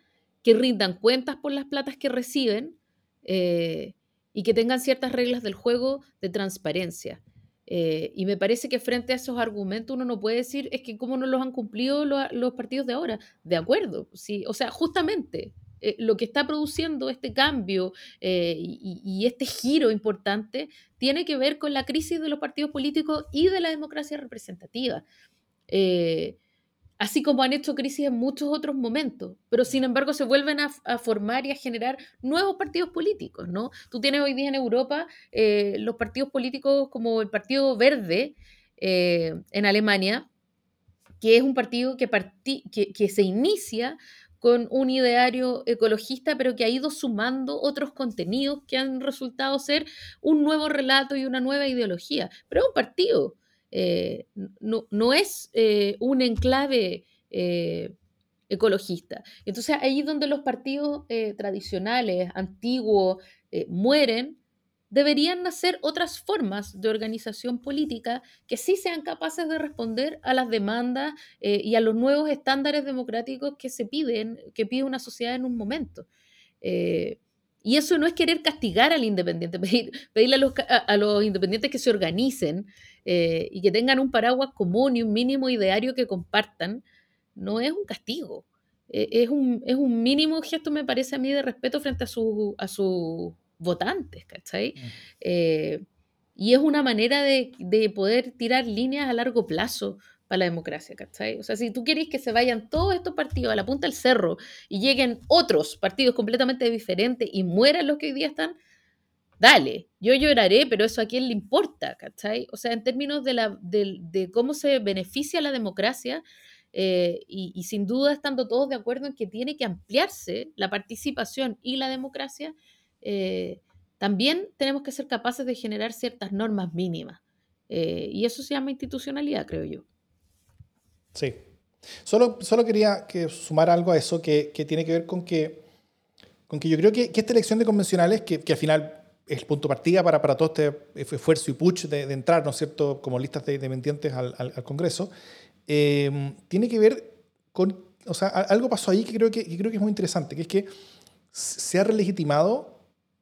Speaker 2: que rindan cuentas por las platas que reciben eh, y que tengan ciertas reglas del juego de transparencia. Eh, y me parece que frente a esos argumentos uno no puede decir, es que cómo no los han cumplido los partidos de ahora. De acuerdo, sí. O sea, justamente eh, lo que está produciendo este cambio eh, y, este giro importante tiene que ver con la crisis de los partidos políticos y de la democracia representativa así como han hecho crisis en muchos otros momentos, pero sin embargo se vuelven a, formar y a generar nuevos partidos políticos, ¿no? Tú tienes hoy día en Europa eh, los partidos políticos como el Partido Verde eh, en Alemania, que es un partido que, que, se inicia con un ideario ecologista, pero que ha ido sumando otros contenidos que han resultado ser un nuevo relato y una nueva ideología. Pero es un partido, eh, no, es eh, un enclave eh, ecologista. Entonces ahí donde los partidos tradicionales, antiguos, mueren, deberían nacer otras formas de organización política que sí sean capaces de responder a las demandas y a los nuevos estándares democráticos que se piden, que pide una sociedad en un momento. Y eso no es querer castigar al independiente, pedirle a los independientes que se organicen eh, y que tengan un paraguas común y un mínimo ideario que compartan, no es un castigo. Eh, es, un, es, un, mínimo gesto, me parece a mí, de respeto frente a, su, a sus votantes, ¿cachai? Mm. Eh, y es una manera de, de, poder tirar líneas a largo plazo para la democracia, ¿cachai? O sea, si tú quieres que se vayan todos estos partidos a la punta del cerro y lleguen otros partidos completamente diferentes y mueran los que hoy día están, dale, yo lloraré, pero eso a quién le importa, ¿cachai? O sea, en términos de, la, de, cómo se beneficia la democracia, eh, y, sin duda estando todos de acuerdo en que tiene que ampliarse la participación y la democracia, eh, también tenemos que ser capaces de generar ciertas normas mínimas. Eh, y eso se llama institucionalidad, creo yo.
Speaker 1: Sí. Solo, solo quería que sumar algo a eso que, tiene que ver con que, con que yo creo que, esta elección de convencionales, que, que al final el punto de partida para, para todo este esfuerzo y push de, entrar, ¿no es cierto?, como listas de, de al, al, Congreso, eh, tiene que ver con, o sea, algo pasó ahí que creo que, creo que es muy interesante, que es que se ha relegitimado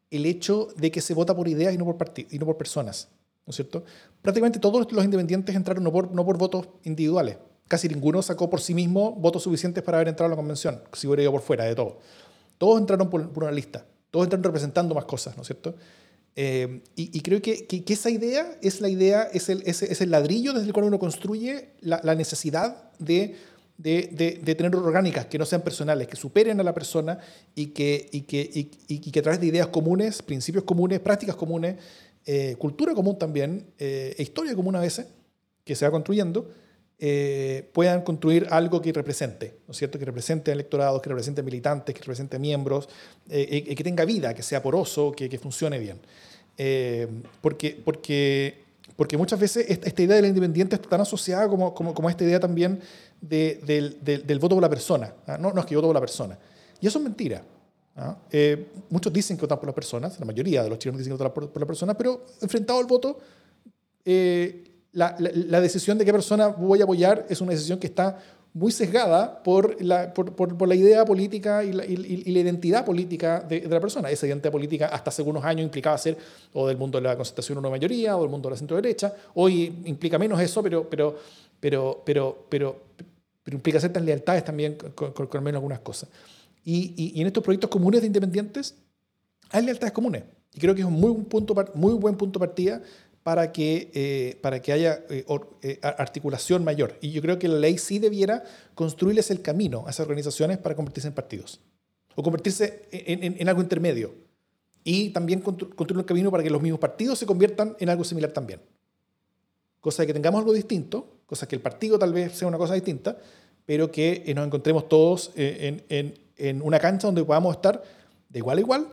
Speaker 1: el hecho de que se vota por ideas y no por, y no por personas, ¿no es cierto? Prácticamente todos los independientes entraron no por, no por votos individuales. Casi ninguno sacó por sí mismo votos suficientes para haber entrado a la convención, si hubiera ido por fuera de todo. Todos entraron por, una lista, todos entraron representando más cosas, ¿no es cierto? Eh, y, creo que, que, esa idea es la idea, es el, es, es el ladrillo desde el cual uno construye la, la necesidad de de, de, tener orgánicas que no sean personales, que superen a la persona y que, y que, y, que a través de ideas comunes, principios comunes, prácticas comunes, eh, cultura común también, eh, e historia común a veces, que se va construyendo, eh, puedan construir algo que represente, ¿no es cierto? Que represente electorados, que represente militantes, que represente miembros, y que tenga vida, que sea poroso, que, que funcione bien. porque, porque, porque muchas veces esta, idea del independiente está tan asociada como, como, como esta idea también del, del, voto por la persona. ¿ah? No, no es que yo voto por la persona. Y eso es mentira. ¿ah? Eh, muchos dicen que votan por las personas, la mayoría de los chilenos dicen que votan por, por la persona, pero enfrentado al voto, eh, la, decisión de qué persona voy a apoyar es una decisión que está muy sesgada por la, idea política y la, identidad política de, la persona. Esa identidad política hasta hace unos años implicaba ser o del mundo de la concentración una mayoría o del mundo de la centro derecha. Hoy implica menos eso, pero, pero, pero, pero, pero, pero implica ciertas lealtades también con, con, menos algunas cosas. Y, y, en estos proyectos comunes de independientes hay lealtades comunes. Y creo que es un muy, punto, muy buen punto de partida para que, eh, para que haya eh, eh, articulación mayor. Y yo creo que la ley sí debiera construirles el camino a esas organizaciones para convertirse en partidos o convertirse en, en, algo intermedio. Y también construir el camino para que los mismos partidos se conviertan en algo similar también. Cosa de que tengamos algo distinto, cosa que el partido tal vez sea una cosa distinta, pero que nos encontremos todos en, en una cancha donde podamos estar de igual a igual,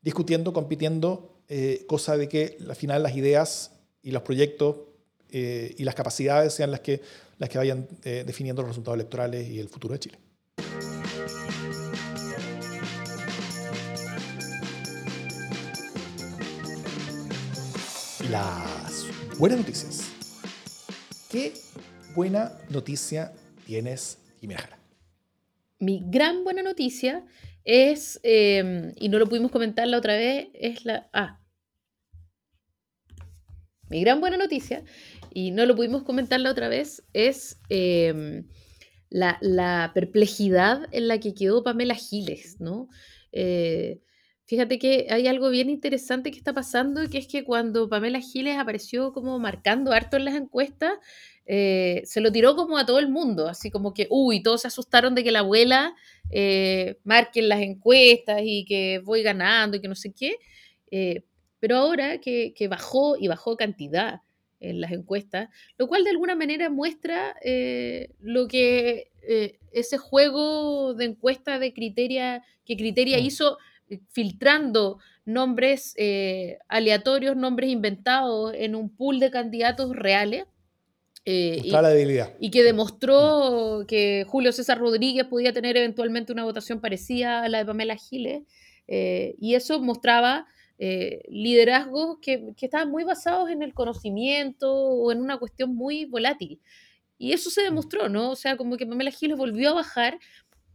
Speaker 1: discutiendo, compitiendo eh, cosa de que al final las ideas y los proyectos eh, y las capacidades sean las que, las que vayan eh, definiendo los resultados electorales y el futuro de Chile. Las buenas noticias. ¿Qué buena noticia tienes, Jimena Jara?
Speaker 2: Mi gran buena noticia es, em, y no lo pudimos comentar la otra vez, es la... Ah, mi gran buena noticia, y no lo pudimos comentar la otra vez, es em, la, perplejidad en la que quedó Pamela Giles, ¿no? Eh, fíjate que hay algo bien interesante que está pasando, que es que cuando Pamela Giles apareció como marcando harto en las encuestas, eh, se lo tiró como a todo el mundo, así como que, uy, todos se asustaron de que la abuela eh, marque en las encuestas y que voy ganando y que no sé qué. Eh, pero ahora que, bajó y bajó cantidad en las encuestas, lo cual de alguna manera muestra lo que ese juego de encuesta de criteria que Criteria mm. hizo filtrando nombres aleatorios, nombres inventados en un pool de candidatos reales
Speaker 1: eh, y, la debilidad.
Speaker 2: y, que demostró que Julio César Rodríguez podía tener eventualmente una votación parecida a la de Pamela Giles. Eh, y eso mostraba eh, liderazgos que, que, estaban muy basados en el conocimiento o en una cuestión muy volátil. Y eso se demostró, ¿no? O sea, como que Pamela Giles volvió a bajar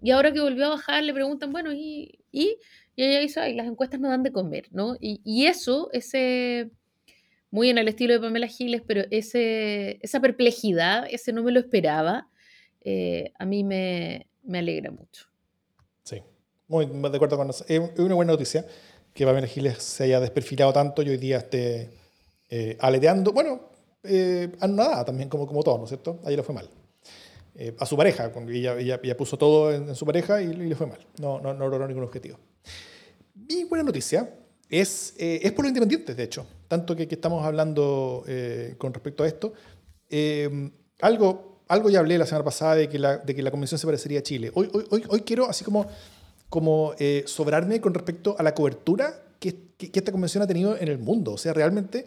Speaker 2: y ahora que volvió a bajar le preguntan, bueno, ¿y? Y, y ella dice, ay, las encuestas no dan de comer, ¿no? Y, y eso, ese muy en el estilo de Pamela Giles, pero ese, esa perplejidad, ese no me lo esperaba, eh, a mí me, me, alegra mucho. Sí,
Speaker 1: muy de acuerdo con nosotros. Es una buena noticia que Pamela Giles se haya desperfilado tanto y hoy día esté eh, aleteando, bueno, eh, nada también como, como todo, ¿no es cierto? Ahí le fue mal. Eh, a su pareja, ella, ella, ella, puso todo en, su pareja y, y, le fue mal. No, no, no logró ningún objetivo. Mi buena noticia es, es por los independientes, de hecho tanto que, que estamos hablando eh, con respecto a esto. Eh, algo, algo ya hablé la semana pasada de que la, de que la convención se parecería a Chile. Hoy, hoy, hoy quiero así como, como eh, sobrarme con respecto a la cobertura que, que, esta convención ha tenido en el mundo. O sea, realmente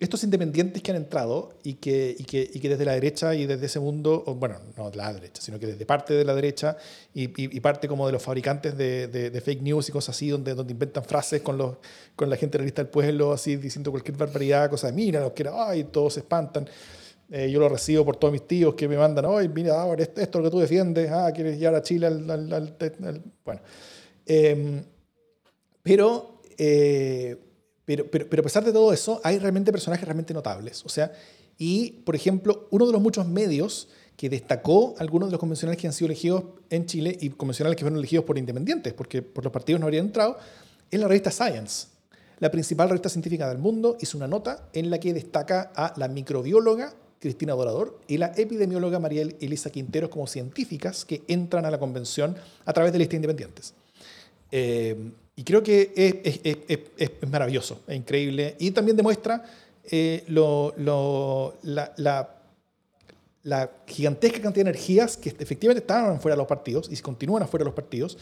Speaker 1: estos independientes que han entrado y que, desde la derecha y desde ese mundo, bueno, no de la derecha, sino que desde parte de la derecha y, parte como de los fabricantes de, fake news y cosas así, donde, inventan frases con, la gente realista del pueblo, así diciendo cualquier barbaridad, cosas mira, los que ay, todos se espantan. Eh, yo lo recibo por todos mis tíos que me mandan, ay, mira, ahora esto, es lo que tú defiendes, ah, quieres llevar a Chile al, bueno. Em, pero, eh, pero, pero, pero, a pesar de todo eso, hay realmente personajes realmente notables. O sea, y por ejemplo, uno de los muchos medios que destacó algunos de los convencionales que han sido elegidos en Chile y convencionales que fueron elegidos por independientes, porque por los partidos no habrían entrado, es la revista Science. La principal revista científica del mundo hizo una nota en la que destaca a la microbióloga Cristina Dorador y la epidemióloga María Elisa Quinteros como científicas que entran a la convención a través de listas independientes. Eh, y creo que es, maravilloso, es increíble y también demuestra eh, la, gigantesca cantidad de energías que efectivamente estaban fuera de los partidos y continúan afuera de los partidos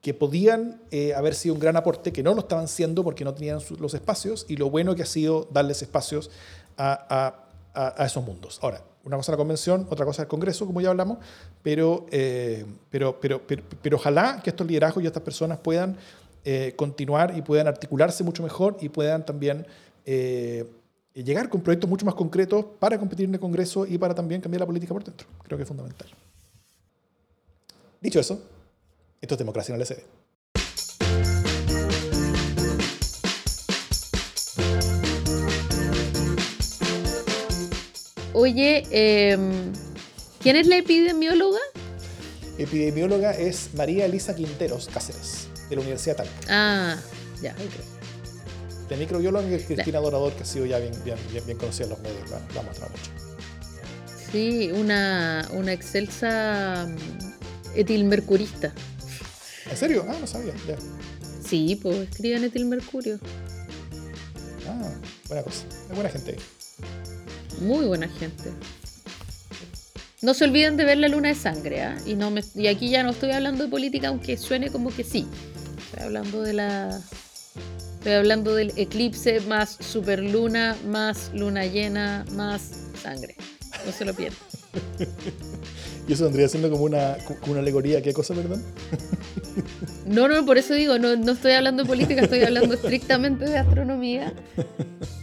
Speaker 1: que podían eh, haber sido un gran aporte, que no lo estaban siendo porque no tenían los espacios, y lo bueno que ha sido darles espacios a, esos mundos. Ahora, una cosa es la convención, otra cosa es el Congreso, como ya hablamos, pero, eh, pero, pero, pero, ojalá que estos liderazgos y estas personas puedan eh, continuar y puedan articularse mucho mejor y puedan también llegar con proyectos mucho más concretos para competir en el Congreso y para también cambiar la política por dentro. Creo que es fundamental. Dicho eso, esto es democracia en el SD.
Speaker 2: Oye, em, ¿quién es la epidemióloga?
Speaker 1: Epidemióloga es María Elisa Quinteros Cáceres, de la Universidad Talca.
Speaker 2: Ah, ya, ok.
Speaker 1: De microbióloga es Cristina Dorador, que ha sido ya bien, bien, bien, conocida en los medios, la, la mucho.
Speaker 2: Sí, una, una excelsa mm, etilmercurista.
Speaker 1: ¿En serio? Ah, no sabía. Ya.
Speaker 2: Sí, pues escriben etilmercurio.
Speaker 1: Ah, buena cosa. Es buena gente.
Speaker 2: Muy buena gente. No se olviden de ver la luna de sangre, ¿ah? Y, no me, y aquí ya no estoy hablando de política, aunque suene como que sí. Estoy hablando de la. Estoy hablando del eclipse más superluna, más luna llena, más sangre. No se lo pierdan.
Speaker 1: ¿Y eso vendría siendo como una, como una alegoría? ¿Qué cosa, perdón?
Speaker 2: No, no, por eso digo, no, no estoy hablando de política, estoy hablando estrictamente de astronomía.